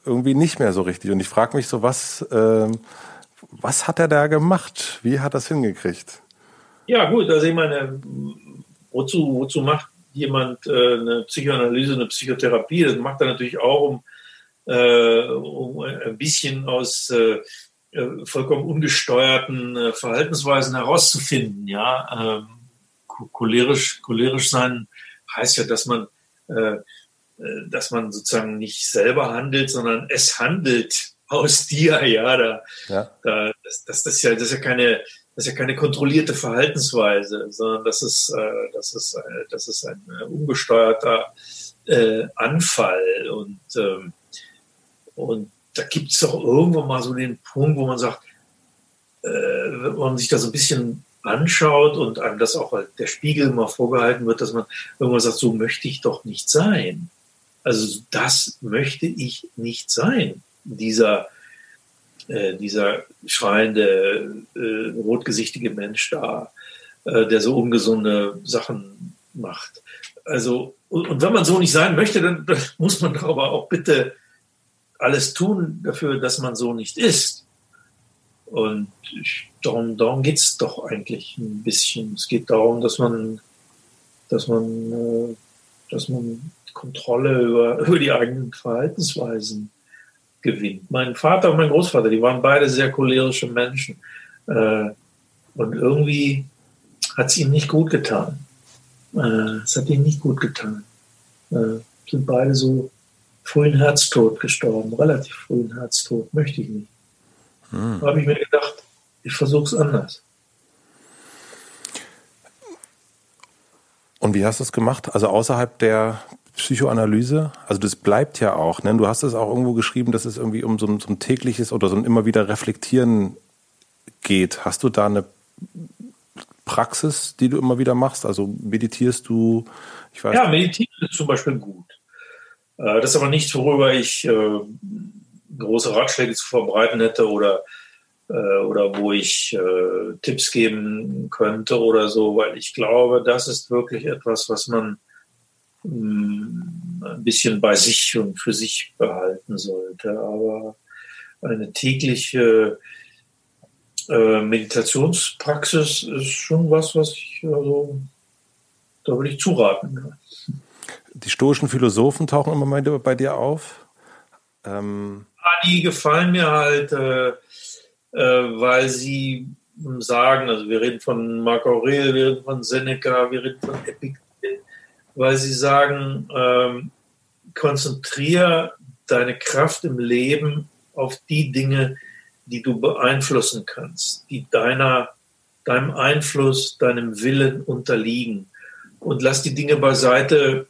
irgendwie nicht mehr so richtig. Und ich frage mich so, was, äh, was hat er da gemacht? Wie hat das hingekriegt? Ja, gut, also ich meine, wozu, wozu macht jemand äh, eine Psychoanalyse, eine Psychotherapie. Das macht er natürlich auch, um, äh, um ein bisschen aus äh, äh vollkommen ungesteuerten äh, Verhaltensweisen herauszufinden. Ja, ähm, cholerisch, cholerisch sein heißt ja, dass man, äh, dass man sozusagen nicht selber handelt, sondern es handelt aus dir. Ja, da, ja. Da, das, das, das, ist ja, das ist ja keine das ist ja keine kontrollierte Verhaltensweise, sondern das ist, äh, das ist, äh, das ist ein äh, ungesteuerter äh, Anfall. Und, ähm, und da gibt es doch irgendwann mal so den Punkt, wo man sagt, äh, wenn man sich da so ein bisschen anschaut und einem das auch der Spiegel mal vorgehalten wird, dass man irgendwann sagt, so möchte ich doch nicht sein. Also das möchte ich nicht sein, dieser äh, dieser schreiende, äh, rotgesichtige Mensch da, äh, der so ungesunde Sachen macht. Also, und, und wenn man so nicht sein möchte, dann, dann muss man aber auch bitte alles tun dafür, dass man so nicht ist. Und darum, darum geht es doch eigentlich ein bisschen. Es geht darum, dass man, dass man, äh, dass man Kontrolle über, [LAUGHS] über die eigenen Verhaltensweisen gewinnt. Mein Vater und mein Großvater, die waren beide sehr cholerische Menschen. Äh, und irgendwie hat es ihnen nicht gut getan. Äh, es hat ihnen nicht gut getan. Sind beide so frühen Herztod gestorben, relativ frühen Herztod, möchte ich nicht. Hm. Da habe ich mir gedacht, ich versuche es anders. Und wie hast du es gemacht? Also außerhalb der Psychoanalyse, also das bleibt ja auch, ne? du hast es auch irgendwo geschrieben, dass es irgendwie um so ein, so ein tägliches oder so ein immer wieder Reflektieren geht. Hast du da eine Praxis, die du immer wieder machst? Also meditierst du? Ich weiß ja, meditieren ist zum Beispiel gut. Äh, das ist aber nichts, worüber ich äh, große Ratschläge zu verbreiten hätte oder, äh, oder wo ich Tipps geben könnte oder so, weil ich glaube, das ist wirklich etwas, was man ein bisschen bei sich und für sich behalten sollte. Aber eine tägliche Meditationspraxis ist schon was, was ich, also, da würde ich zuraten. Die stoischen Philosophen tauchen immer mal bei dir auf. Ähm die gefallen mir halt, äh, äh, weil sie sagen, also wir reden von Marc Aurel, wir reden von Seneca, wir reden von Epictetus, weil sie sagen, ähm, konzentriere deine Kraft im Leben auf die Dinge, die du beeinflussen kannst, die deiner, deinem Einfluss, deinem Willen unterliegen. Und lass die Dinge beiseite,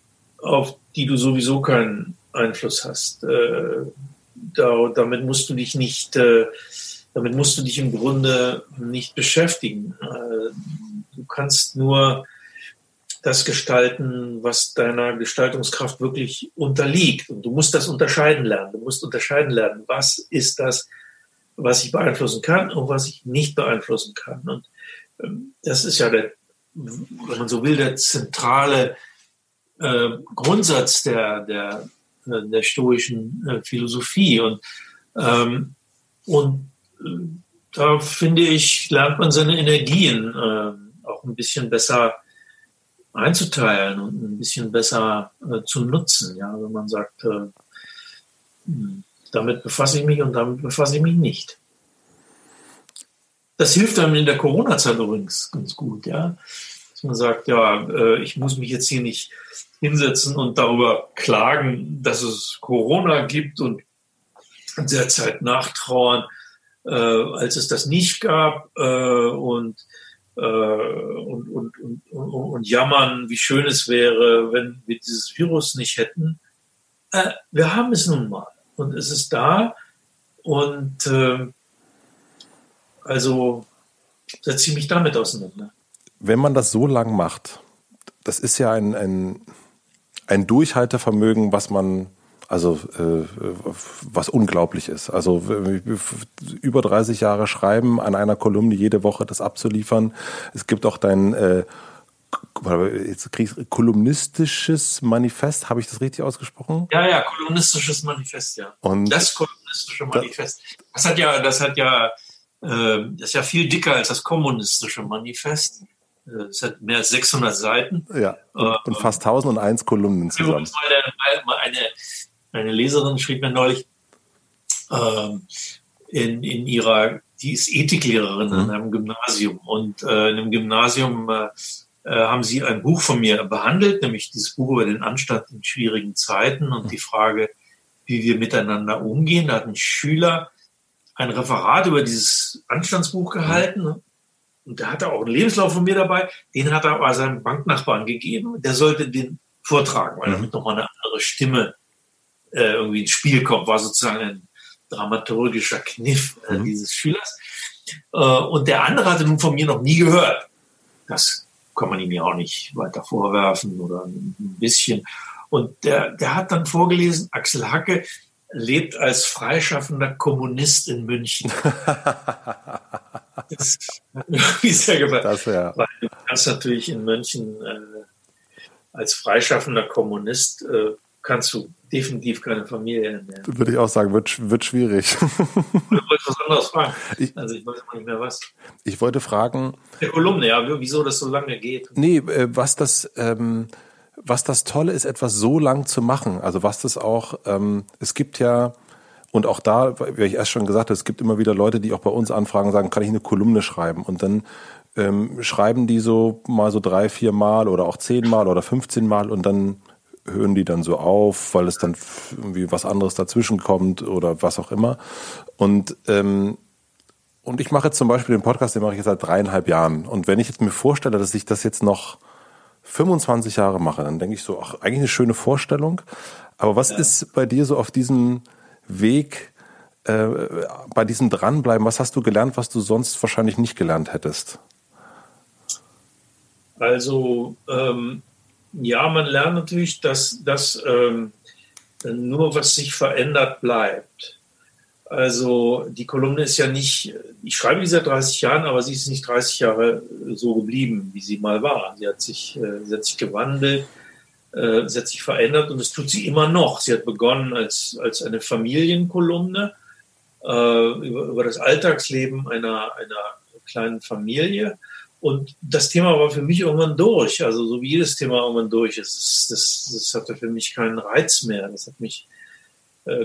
auf die du sowieso keinen Einfluss hast. Äh, da, damit musst du dich nicht, äh, damit musst du dich im Grunde nicht beschäftigen. Äh, du kannst nur das gestalten, was deiner Gestaltungskraft wirklich unterliegt. Und du musst das unterscheiden lernen. Du musst unterscheiden lernen, was ist das, was ich beeinflussen kann und was ich nicht beeinflussen kann. Und ähm, das ist ja der, wenn man so will, der zentrale äh, Grundsatz der, der, äh, der stoischen äh, Philosophie. Und, ähm, und da finde ich, lernt man seine Energien auch ein bisschen besser einzuteilen und ein bisschen besser zu nutzen. Ja, wenn man sagt, hm, damit befasse ich mich und damit befasse ich mich nicht. Das hilft einem in der Corona-Zeit übrigens ganz gut, ja. Man sagt, ja, äh, ich muss mich jetzt hier nicht hinsetzen und darüber klagen, dass es Corona gibt und derzeit nachtrauern, äh, als es das nicht gab äh, und äh, und, und, und, und, jammern, wie schön es wäre, wenn wir dieses Virus nicht hätten. Äh, wir haben es nun mal und es ist da und äh, also setze ich mich damit auseinander. Wenn man das so lang macht, das ist ja ein, ein, ein Durchhaltevermögen, was man also äh, was unglaublich ist. Also über 30 Jahre schreiben, an einer Kolumne jede Woche das abzuliefern. Es gibt auch dein äh, jetzt kriegst, kolumnistisches Manifest, habe ich das richtig ausgesprochen? Ja, ja, kolumnistisches Manifest, ja. Und das kolumnistische Manifest. Das hat ja, das hat ja, äh, das ist ja viel dicker als das kommunistische Manifest. Äh, es hat mehr als 600 Seiten. Ja, und, und fast 1001 Kolumnen zusammen. Mal eine, eine Leserin schrieb mir neulich ähm, in, in ihrer, die ist Ethiklehrerin mhm. in einem Gymnasium und äh, in einem Gymnasium äh, äh, haben sie ein Buch von mir behandelt, nämlich dieses Buch über den Anstand in schwierigen Zeiten und mhm. die Frage, wie wir miteinander umgehen. Da hat ein Schüler ein Referat über dieses Anstandsbuch gehalten und der hatte auch einen Lebenslauf von mir dabei, den hat er aber seinem Banknachbarn gegeben. Der sollte den vortragen, weil mhm. damit nochmal eine andere Stimme äh, irgendwie ins Spiel kommt, war sozusagen ein dramaturgischer Kniff äh, mhm. dieses Schülers. Äh, und der andere hatte nun von mir noch nie gehört. Das kann man ihm ja auch nicht weiter vorwerfen oder ein bisschen. Und der, der hat dann vorgelesen, Axel Hacke lebt als freischaffender Kommunist in München. [LAUGHS] das hat mir sehr gefallen. Das, ja. Weil du kannst natürlich in München äh, als freischaffender Kommunist äh, kannst du definitiv keine Familie ernähren. Würde ich auch sagen, wird, wird schwierig. Ich wollte was anderes fragen. Ich, also ich weiß nicht mehr was. Ich wollte fragen. Der Kolumne, ja, wieso das so lange geht. Nee, äh, was das, ähm, was das Tolle ist, etwas so lang zu machen. Also was das auch, ähm, es gibt ja, und auch da, wie ich erst schon gesagt habe, es gibt immer wieder Leute, die auch bei uns anfragen, sagen, kann ich eine Kolumne schreiben? Und dann ähm, schreiben die so mal so drei, vier Mal oder auch zehn Mal oder 15 Mal und dann hören die dann so auf, weil es dann irgendwie was anderes dazwischen kommt oder was auch immer. Und ähm, und ich mache jetzt zum Beispiel den Podcast, den mache ich jetzt seit dreieinhalb Jahren. Und wenn ich jetzt mir vorstelle, dass ich das jetzt noch 25 Jahre mache, dann denke ich so, ach, eigentlich eine schöne Vorstellung. Aber was ja. ist bei dir so auf diesem Weg, äh, bei diesem Dranbleiben, was hast du gelernt, was du sonst wahrscheinlich nicht gelernt hättest? Also ähm, ja, man lernt natürlich, dass, dass ähm, nur was sich verändert bleibt. Also die Kolumne ist ja nicht, ich schreibe die seit 30 Jahren, aber sie ist nicht 30 Jahre so geblieben, wie sie mal war. Sie hat sich, äh, sie hat sich gewandelt, äh, sie hat sich verändert und das tut sie immer noch. Sie hat begonnen als, als eine Familienkolumne äh, über, über das Alltagsleben einer, einer kleinen Familie und das Thema war für mich irgendwann durch. Also so wie jedes Thema irgendwann durch ist. Das, das, das hatte für mich keinen Reiz mehr. Das hat mich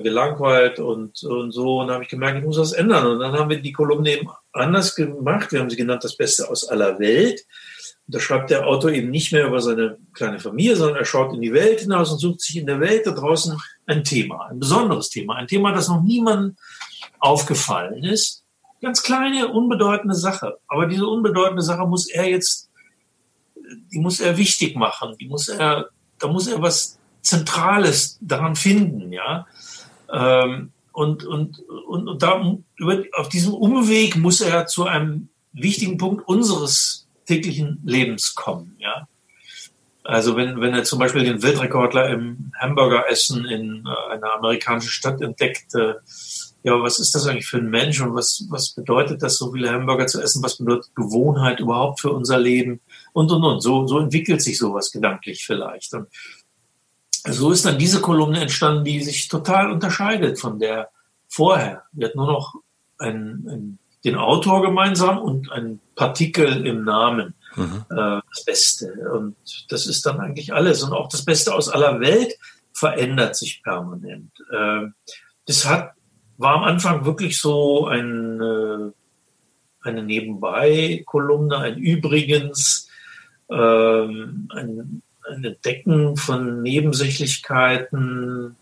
gelangweilt und, und so. Und dann habe ich gemerkt, ich muss was ändern. Und dann haben wir die Kolumne eben anders gemacht. Wir haben sie genannt, das Beste aus aller Welt. Und da schreibt der Autor eben nicht mehr über seine kleine Familie, sondern er schaut in die Welt hinaus und sucht sich in der Welt da draußen ein Thema, ein besonderes Thema, ein Thema, das noch niemandem aufgefallen ist ganz kleine, unbedeutende Sache. Aber diese unbedeutende Sache muss er jetzt, die muss er wichtig machen. Die muss er, da muss er was Zentrales daran finden, ja. Ähm, und, und, und, und da, über, auf diesem Umweg muss er zu einem wichtigen Punkt unseres täglichen Lebens kommen, ja. Also wenn, wenn er zum Beispiel den Weltrekordler im Hamburgeressen in äh, einer amerikanischen Stadt entdeckt, äh, ja, was ist das eigentlich für ein Mensch und was, was bedeutet das, so viele Hamburger zu essen? Was bedeutet Gewohnheit überhaupt für unser Leben? Und, und, und. So, so entwickelt sich sowas gedanklich vielleicht. Und so ist dann diese Kolumne entstanden, die sich total unterscheidet von der vorher. Wir hatten nur noch einen, einen, den Autor gemeinsam und ein Partikel im Namen. Mhm. Äh, das Beste. Und das ist dann eigentlich alles. Und auch das Beste aus aller Welt verändert sich permanent. Äh, das hat war am Anfang wirklich so ein, äh, eine Nebenbei-Kolumne, ein Übrigens, ähm, ein, ein Entdecken von Nebensächlichkeiten,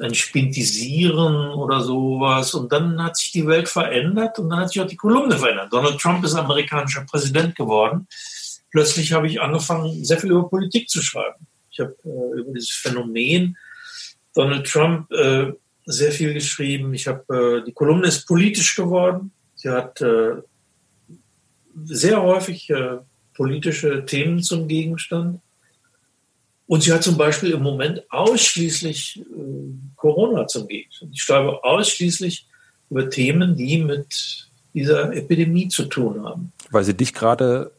ein Spintisieren oder sowas. Und dann hat sich die Welt verändert und dann hat sich auch die Kolumne verändert. Donald Trump ist amerikanischer Präsident geworden. Plötzlich habe ich angefangen, sehr viel über Politik zu schreiben. Ich habe äh, über dieses Phänomen Donald Trump äh, sehr viel geschrieben. Ich habe äh, die Kolumne ist politisch geworden. Sie hat äh, sehr häufig äh, politische Themen zum Gegenstand. Und sie hat zum Beispiel im Moment ausschließlich äh, Corona zum Gegenstand. Ich schreibe ausschließlich über Themen, die mit dieser Epidemie zu tun haben. Weil sie dich gerade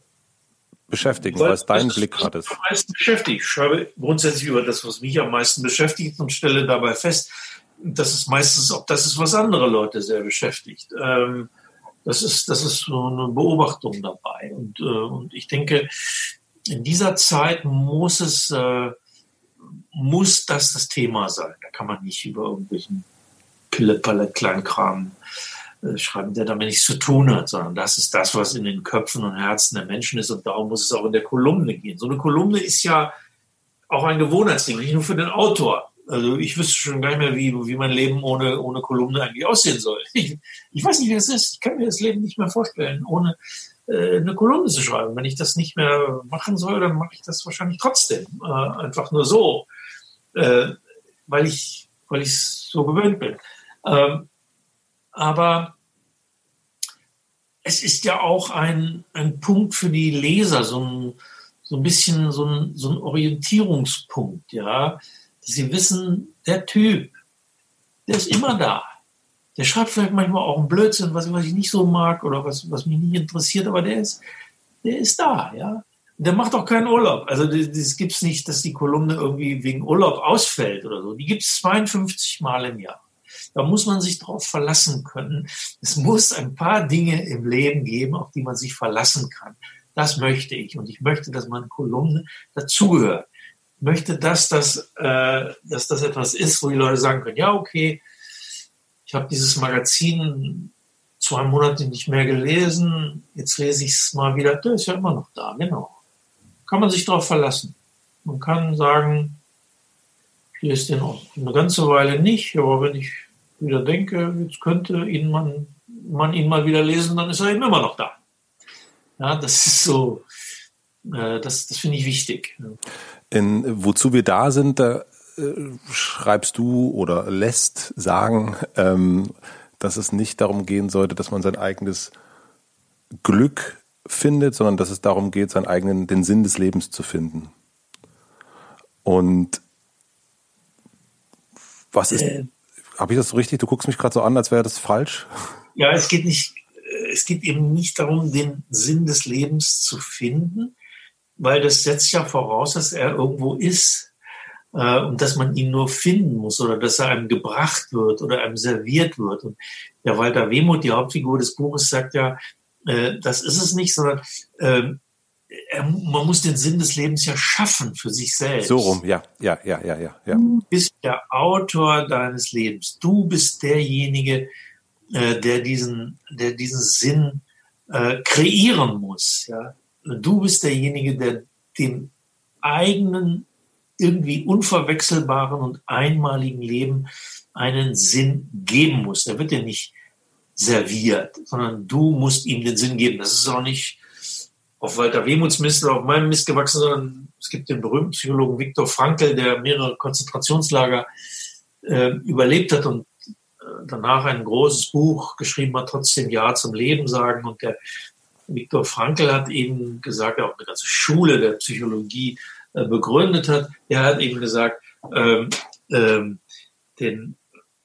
beschäftigen, weil, es deinen Blick gerade ist. Am meisten beschäftigt. Ich schreibe grundsätzlich über das, was mich am meisten beschäftigt und stelle dabei fest, das ist meistens auch das ist, was andere Leute sehr beschäftigt. Ähm, das ist, das ist so eine Beobachtung dabei. Und, äh, und ich denke, in dieser Zeit muss es, äh, muss das das Thema sein. Da kann man nicht über irgendwelchen Pille-Palle, Kleinkram äh, schreiben, der damit nichts zu tun hat, sondern das ist das, was in den Köpfen und Herzen der Menschen ist. Und darum muss es auch in der Kolumne gehen. So eine Kolumne ist ja auch ein Gewohnheitsding, nicht nur für den Autor Also ich wüsste schon gar nicht mehr, wie, wie mein Leben ohne, ohne Kolumne eigentlich aussehen soll. [LAUGHS] Ich, ich weiß nicht, wie es ist. Ich kann mir das Leben nicht mehr vorstellen, ohne äh, eine Kolumne zu schreiben. Wenn ich das nicht mehr machen soll, dann mache ich das wahrscheinlich trotzdem. Äh, einfach nur so. Äh, weil ich weil ich so gewöhnt bin. Ähm, aber es ist ja auch ein, ein Punkt für die Leser, so ein, so ein bisschen so ein, so ein Orientierungspunkt, ja. Sie wissen, der Typ, der ist immer da. Der schreibt vielleicht manchmal auch einen Blödsinn, was, was ich nicht so mag oder was, was mich nicht interessiert, aber der ist, der ist da, ja. Der macht auch keinen Urlaub. Also das, das gibt's nicht, dass die Kolumne irgendwie wegen Urlaub ausfällt oder so. Die gibt's 52 Mal im Jahr. Da muss man sich drauf verlassen können. Es muss ein paar Dinge im Leben geben, auf die man sich verlassen kann. Das möchte ich. Und ich möchte, dass meine Kolumne dazugehört. Ich möchte, dass das, äh, dass das etwas ist, wo die Leute sagen können, ja, okay, ich habe dieses Magazin zwei Monate nicht mehr gelesen, jetzt lese ich es mal wieder, der ist ja immer noch da, genau kann man sich darauf verlassen. Man kann sagen, ich lese den auch eine ganze Weile nicht, aber wenn ich wieder denke, jetzt könnte ihn man, man ihn mal wieder lesen, dann ist er eben immer noch da. Ja, das ist so, äh, das, das finde ich wichtig. In, wozu wir da sind, da schreibst du oder lässt sagen, ähm, dass es nicht darum gehen sollte, dass man sein eigenes Glück findet, sondern dass es darum geht, seinen eigenen, den Sinn des Lebens zu finden. Und was ist, äh, habe ich das so richtig? Du guckst mich gerade so an, als wäre das falsch. Ja, es geht nicht, es geht eben nicht darum, den Sinn des Lebens zu finden, weil das setzt ja voraus, dass er irgendwo ist äh, und dass man ihn nur finden muss oder dass er einem gebracht wird oder einem serviert wird. Und der Walter Wehmuth, die Hauptfigur des Buches, sagt ja, äh, das ist es nicht, sondern äh, man muss den Sinn des Lebens ja schaffen für sich selbst. So rum, ja, ja, ja, ja, ja. ja. Du bist der Autor deines Lebens. Du bist derjenige, äh, der diesen, der diesen Sinn äh, kreieren muss. Ja, du bist derjenige, der dem eigenen irgendwie unverwechselbaren und einmaligen Leben einen Sinn geben muss. Er wird dir nicht serviert, sondern du musst ihm den Sinn geben. Das ist auch nicht auf Walter Wehmuts Mist oder auf meinem Mist gewachsen, sondern es gibt den berühmten Psychologen Viktor Frankl, der mehrere Konzentrationslager äh, überlebt hat und äh, danach ein großes Buch geschrieben hat, trotzdem Ja zum Leben sagen. Und der Viktor Frankl hat eben gesagt, auch eine ganze Schule der Psychologie begründet hat. Er hat eben gesagt, ähm, ähm, den,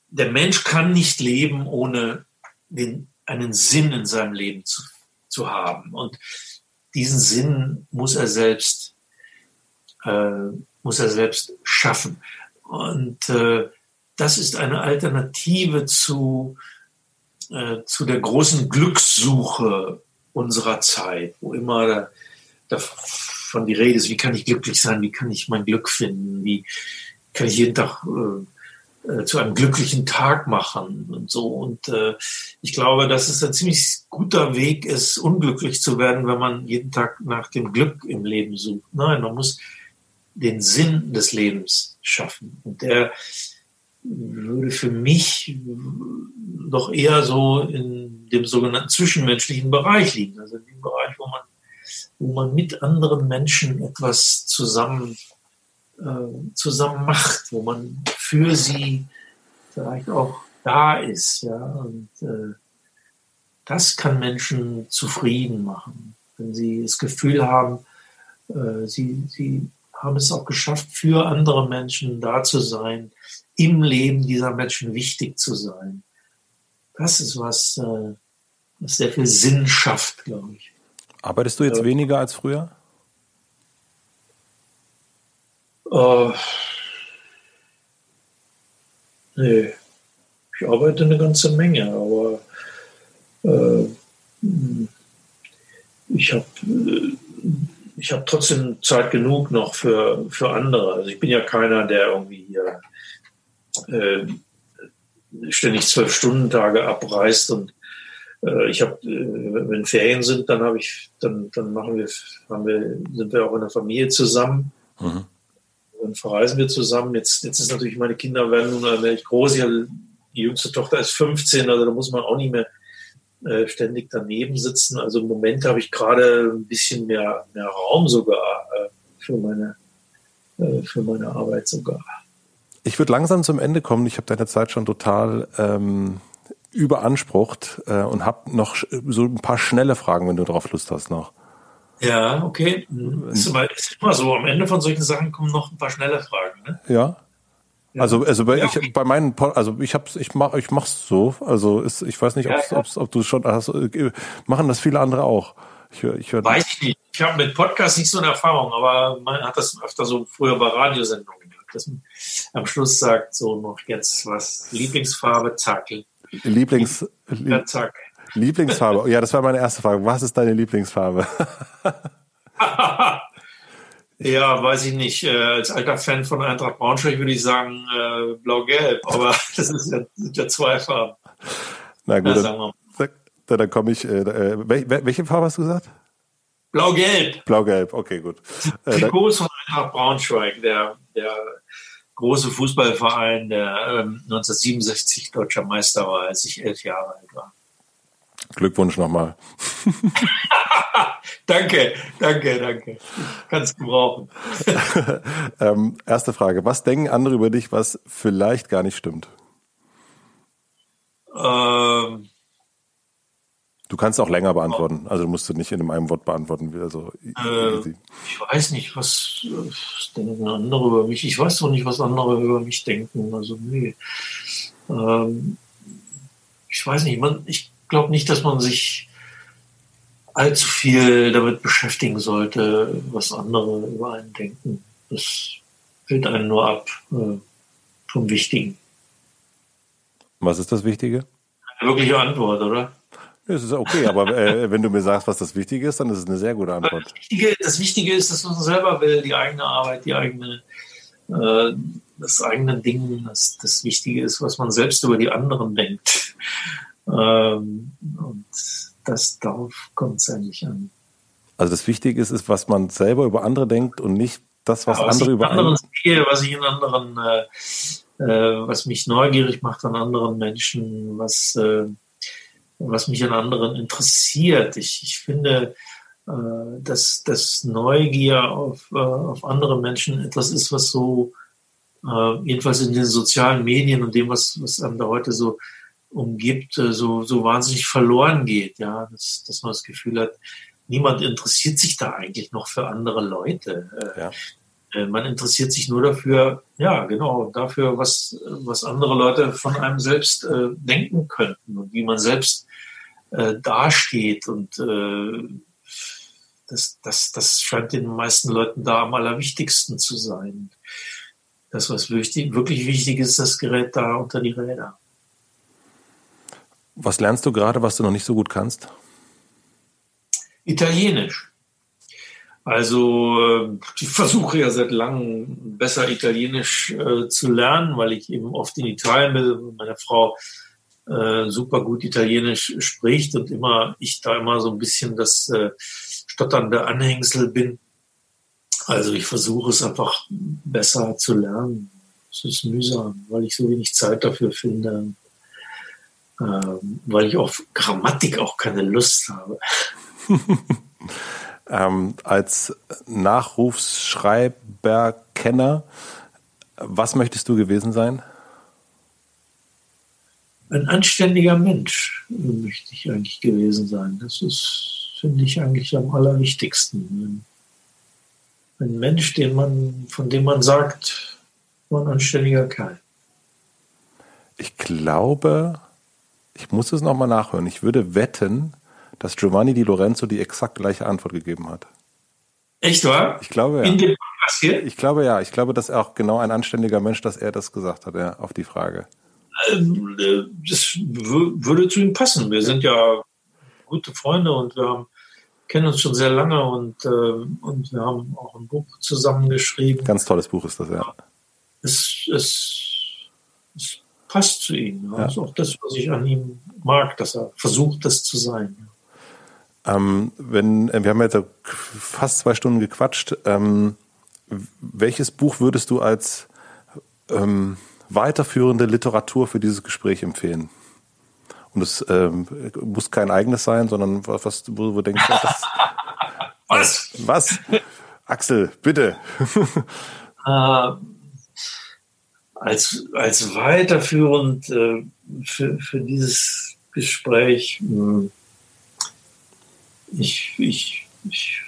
der Mensch kann nicht leben ohne den, einen Sinn in seinem Leben zu, zu haben. Und diesen Sinn muss er selbst, äh, muss er selbst schaffen. Und äh, das ist eine Alternative zu, äh, zu der großen Glückssuche unserer Zeit, wo immer davon die Rede ist, wie kann ich glücklich sein, wie kann ich mein Glück finden, wie kann ich jeden Tag äh, äh, zu einem glücklichen Tag machen und so. Und äh, ich glaube, dass es ein ziemlich guter Weg ist, unglücklich zu werden, wenn man jeden Tag nach dem Glück im Leben sucht. Nein, man muss den Sinn des Lebens schaffen. Und der würde für mich doch eher so in dem sogenannten zwischenmenschlichen Bereich liegen. Also in dem Bereich, wo man, wo man mit anderen Menschen etwas zusammen äh, zusammen macht, wo man für sie vielleicht auch da ist. Ja? Und äh, das kann Menschen zufrieden machen, wenn sie das Gefühl haben, äh, sie, sie haben es auch geschafft, für andere Menschen da zu sein, im Leben dieser Menschen wichtig zu sein. Das ist was, äh, was sehr viel Sinn schafft, glaube ich. Arbeitest du jetzt weniger als früher? Äh, nee, ich arbeite eine ganze Menge, aber äh, ich habe ich hab trotzdem Zeit genug noch für, für andere. Also ich bin ja keiner, der irgendwie hier äh, ständig zwölf Stunden Tage abreißt und äh, ich habe, äh, wenn Ferien sind, dann habe ich, dann, dann machen wir, haben wir, sind wir auch in der Familie zusammen. Mhm dann verreisen wir zusammen. Jetzt, jetzt ist natürlich, meine Kinder werden nun allmählich groß. Die jüngste Tochter ist 15, also da muss man auch nicht mehr äh, ständig daneben sitzen. Also im Moment habe ich gerade ein bisschen mehr, mehr Raum sogar äh, für, meine, äh, für meine Arbeit sogar. Ich würde langsam zum Ende kommen. Ich habe deine Zeit schon total ähm, überansprucht äh, und habe noch so ein paar schnelle Fragen, wenn du drauf Lust hast noch. Ja, okay. Ist immer, ist immer so. Am Ende von solchen Sachen kommen noch ein paar schnelle Fragen. Ne? Ja. Also, also bei, ja, okay. ich, bei meinen, also ich hab's, ich mach, ich mach's so. Also ist, ich weiß nicht, ja, ja. ob du schon hast. Äh, machen das viele andere auch. Ich, ich hör, weiß ich nicht. Ich habe mit Podcasts nicht so eine Erfahrung, aber man hat das öfter so früher bei Radiosendungen gemacht, dass man am Schluss sagt so noch jetzt was Lieblingsfarbe, zack. Lieblings, ja, zack. Lieblingsfarbe. Ja, das war meine erste Frage. Was ist deine Lieblingsfarbe? [LAUGHS] Ja, weiß ich nicht. Äh, als alter Fan von Eintracht Braunschweig würde ich sagen äh, blau-gelb, aber [LAUGHS] das ist ja, sind ja zwei Farben. Na gut, ja, dann, dann, dann komme ich. Äh, äh welche Farbe hast du gesagt? Blau-gelb. Blau-gelb, okay, gut. Äh, Trikots von Eintracht Braunschweig, der, der große Fußballverein, der ähm, 1967 deutscher Meister war, als ich elf Jahre alt war. Glückwunsch nochmal. [LAUGHS] danke, danke, danke. Kannst gebrauchen. [LAUGHS] ähm, erste Frage. Was denken andere über dich, was vielleicht gar nicht stimmt? Ähm, du kannst auch länger beantworten. Also musst du nicht in einem Wort beantworten. Also, äh, ich weiß nicht, was, was, denken andere über mich. Ich weiß doch nicht, was andere über mich denken. Also nee. Ähm, ich weiß nicht. Man, ich glaube nicht, dass man sich allzu viel damit beschäftigen sollte, was andere über einen denken. Das hält einen nur ab äh, vom Wichtigen. Was ist das Wichtige? Eine wirkliche Antwort, oder? Das ist okay, aber äh, wenn du mir sagst, was das Wichtige ist, dann ist es eine sehr gute Antwort. Das Wichtige, das Wichtige ist, dass man selber will, die eigene Arbeit, die eigene, äh, das eigene Ding. Das, das Wichtige ist, was man selbst über die anderen denkt. Ähm, und das darauf kommt es eigentlich an. Also das Wichtige ist, ist, was man selber über andere denkt und nicht das, was ja, was andere über anderen sehe, was ich in anderen, äh, äh, was mich neugierig macht an anderen Menschen, was, äh, was mich an anderen interessiert. Ich, ich finde, äh, dass, dass Neugier auf, äh, auf andere Menschen etwas ist, was so, äh, jedenfalls in den sozialen Medien und dem, was, was einem da heute so umgibt, äh, so, so wahnsinnig verloren geht, ja, dass, dass man das Gefühl hat, niemand interessiert sich da eigentlich noch für andere Leute. Äh, ja. Äh, man interessiert sich nur dafür, ja, genau, dafür, was, was andere Leute von einem selbst äh, denken könnten und wie man selbst äh, dasteht. Und äh, das, das, das scheint den meisten Leuten da am allerwichtigsten zu sein. Das, was wichtig, wirklich wichtig ist, das gerät da unter die Räder. Was lernst du gerade, was du noch nicht so gut kannst? Italienisch. Also äh, ich versuche ja seit langem besser Italienisch äh, zu lernen, weil ich eben oft in Italien bin. Meine Frau äh, super gut Italienisch spricht und immer ich da immer so ein bisschen das äh, stotternde Anhängsel bin. Also ich versuche es einfach besser zu lernen. Es ist mühsam, weil ich so wenig Zeit dafür finde ähm, weil ich auf Grammatik auch keine Lust habe. [LAUGHS] ähm, als Nachrufsschreiber-Kenner, was möchtest du gewesen sein? Ein anständiger Mensch möchte ich eigentlich gewesen sein. Das ist, finde ich, eigentlich am allerwichtigsten. Ein Mensch, den man, von dem man sagt, war ein anständiger Kerl. Ich glaube, ich muss es nochmal nachhören. Ich würde wetten, dass Giovanni Di Lorenzo die exakt gleiche Antwort gegeben hat. Echt wahr? Ich glaube ja. In dem Podcast hier? Ich glaube ja. Ich glaube, dass er auch genau ein anständiger Mensch, dass er das gesagt hat, ja, auf die Frage. Ähm, äh, das würde zu ihm passen. Wir sind ja gute Freunde und wir haben, kennen uns schon sehr lange und, äh, und wir haben auch ein Buch zusammengeschrieben. Ganz tolles Buch ist das, ja. Es, es, es passt zu ihm. Das ist auch das, was ich an ihm mag, dass er versucht, das zu sein. Ähm, wenn, äh, wir haben jetzt fast zwei Stunden gequatscht. Ähm, welches Buch würdest du als ähm, weiterführende Literatur für dieses Gespräch empfehlen? Und es ähm, muss kein eigenes sein, sondern was, wo, wo denkst du, das, [LAUGHS] was? Was? Axel, bitte. [LAUGHS] äh, als, als weiterführend äh, für, für dieses Gespräch, mh, hm, ich, ich, ich,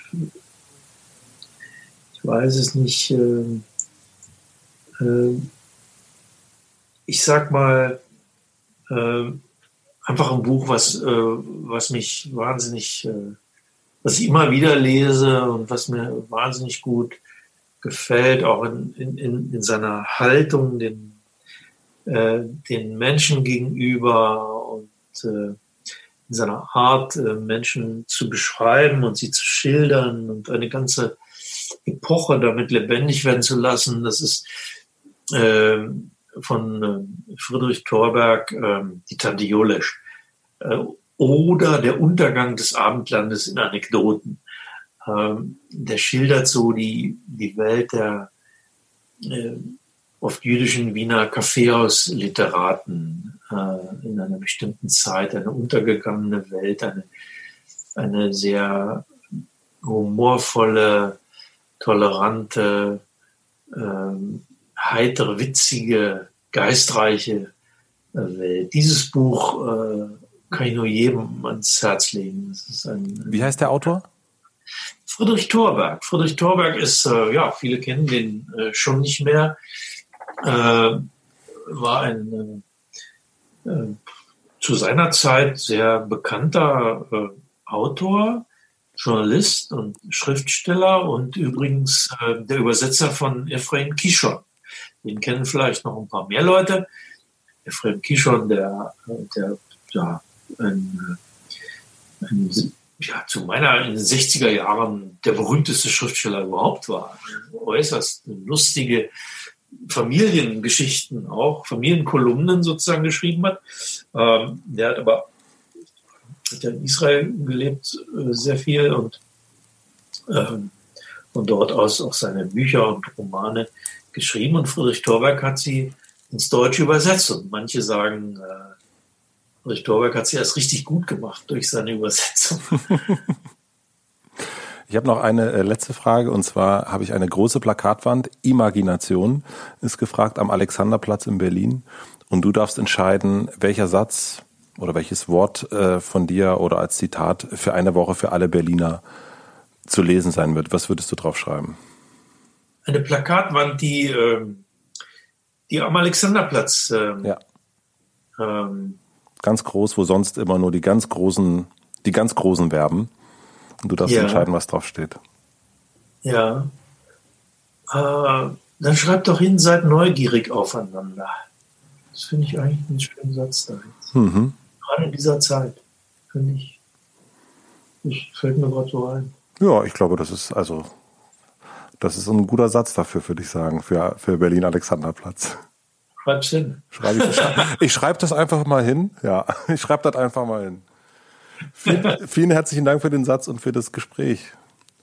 ich weiß es nicht. Äh, äh, ich sag mal, äh, einfach ein Buch, was, äh, was mich wahnsinnig, äh, was ich immer wieder lese und was mir wahnsinnig gut gefällt, auch in, in, in seiner Haltung den, äh, den Menschen gegenüber und äh, in seiner Art, äh, Menschen zu beschreiben und sie zu schildern und eine ganze Epoche damit lebendig werden zu lassen. Das ist äh, von äh, Friedrich Thorberg, äh, die Tante Jolesch. Äh, oder der Untergang des Abendlandes in Anekdoten. Ähm, der schildert so die, die Welt der äh, oft jüdischen Wiener Kaffeehausliteraten in einer bestimmten Zeit, eine untergegangene Welt, eine, eine sehr humorvolle, tolerante, ähm, heitere, witzige, geistreiche äh, Welt. Dieses Buch äh, kann ich nur jedem ans Herz legen. Ein, Wie heißt der Autor? Friedrich Thorberg. Friedrich Thorberg ist, äh, ja, viele kennen den äh, schon nicht mehr, äh, war ein äh, zu seiner Zeit sehr bekannter Autor, Journalist und Schriftsteller und übrigens der Übersetzer von Ephraim Kishon. Den kennen vielleicht noch ein paar mehr Leute. Ephraim Kishon, der, der ja, ein, ein ja, zu meiner in den 60er Jahren der berühmteste Schriftsteller überhaupt war. Äußerst lustige Familiengeschichten, auch Familienkolumnen sozusagen geschrieben hat. Ähm, der hat aber hat ja in Israel gelebt äh, sehr viel und ähm, von dort aus auch seine Bücher und Romane geschrieben und Friedrich Thorberg hat sie ins Deutsche übersetzt und manche sagen, äh, Ulrich Dorberg hat sie erst richtig gut gemacht durch seine Übersetzung. [LAUGHS] Ich habe noch eine äh, letzte Frage und zwar habe ich eine große Plakatwand. Imagination ist gefragt am Alexanderplatz in Berlin und du darfst entscheiden, welcher Satz oder welches Wort äh, von dir oder als Zitat für eine Woche für alle Berliner zu lesen sein wird. Was würdest du drauf schreiben? Eine Plakatwand, die, ähm, die am Alexanderplatz ähm, ja. ähm, ganz groß, wo sonst immer nur die ganz großen, die ganz großen werben. Und du darfst ja. entscheiden, was drauf steht. Ja. Äh, dann schreib doch hin, seid neugierig aufeinander. Das finde ich eigentlich einen schönen Satz da jetzt. Mhm. Gerade in dieser Zeit, finde ich. Das fällt mir gerade so ein. Ja, ich glaube, das ist also, das ist ein guter Satz dafür, würde ich sagen, für, für Berlin-Alexanderplatz. Schreib's hin. Schreib ich ich schreibe das einfach mal hin. Ja, ich schreibe das einfach mal hin. Vielen, vielen, herzlichen Dank für den Satz und für das Gespräch.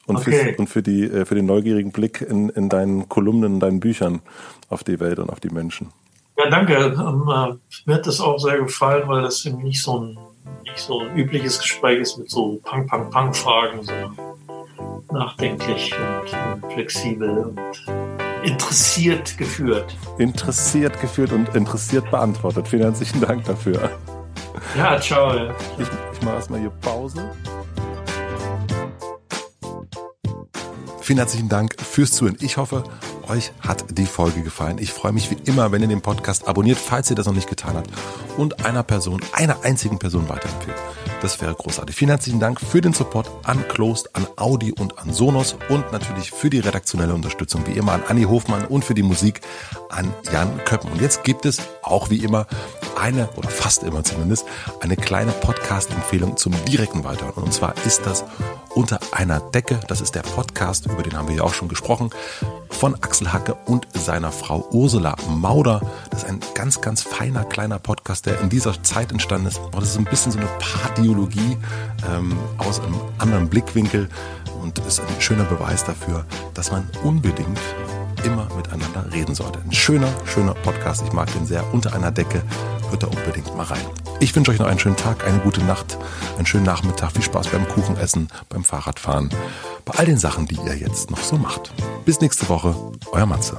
Und, okay. für, und für, die, äh, für den neugierigen Blick in, in deinen Kolumnen, in deinen Büchern auf die Welt und auf die Menschen. Ja, danke. Ähm, äh, mir hat das auch sehr gefallen, weil das eben nicht so ein, nicht so ein übliches Gespräch ist mit so Pang-Pang-Pang-Fragen, sondern nachdenklich und, und flexibel und interessiert geführt. Interessiert geführt und interessiert beantwortet. Vielen herzlichen Dank dafür. Ja, ciao. Ich, ich mache erstmal hier Pause. Vielen herzlichen Dank fürs Zuhören. Ich hoffe, euch hat die Folge gefallen. Ich freue mich wie immer, wenn ihr den Podcast abonniert, falls ihr das noch nicht getan habt und einer Person, einer einzigen Person weiterempfehlt. Das wäre großartig. Vielen herzlichen Dank für den Support an Closed, an Audi und an Sonos und natürlich für die redaktionelle Unterstützung wie immer an Anni Hofmann und für die Musik an Jan Köppen. Und jetzt gibt es auch wie immer eine oder fast immer zumindest eine kleine Podcast-Empfehlung zum direkten Weiterhören. Und zwar ist das unter einer Decke. Das ist der Podcast, über den haben wir ja auch schon gesprochen von Axel Hacke und seiner Frau Ursula Mauder. Das ist ein ganz, ganz feiner kleiner Podcast, der in dieser Zeit entstanden ist. Das ist ein bisschen so eine Pardiologie ähm, aus einem anderen Blickwinkel und ist ein schöner Beweis dafür, dass man unbedingt immer miteinander reden sollte. Ein schöner, schöner Podcast. Ich mag den sehr. Unter einer Decke. Hört da unbedingt mal rein. Ich wünsche euch noch einen schönen Tag, eine gute Nacht, einen schönen Nachmittag. Viel Spaß beim Kuchenessen, beim Fahrradfahren, bei all den Sachen, die ihr jetzt noch so macht. Bis nächste Woche. Euer Matze.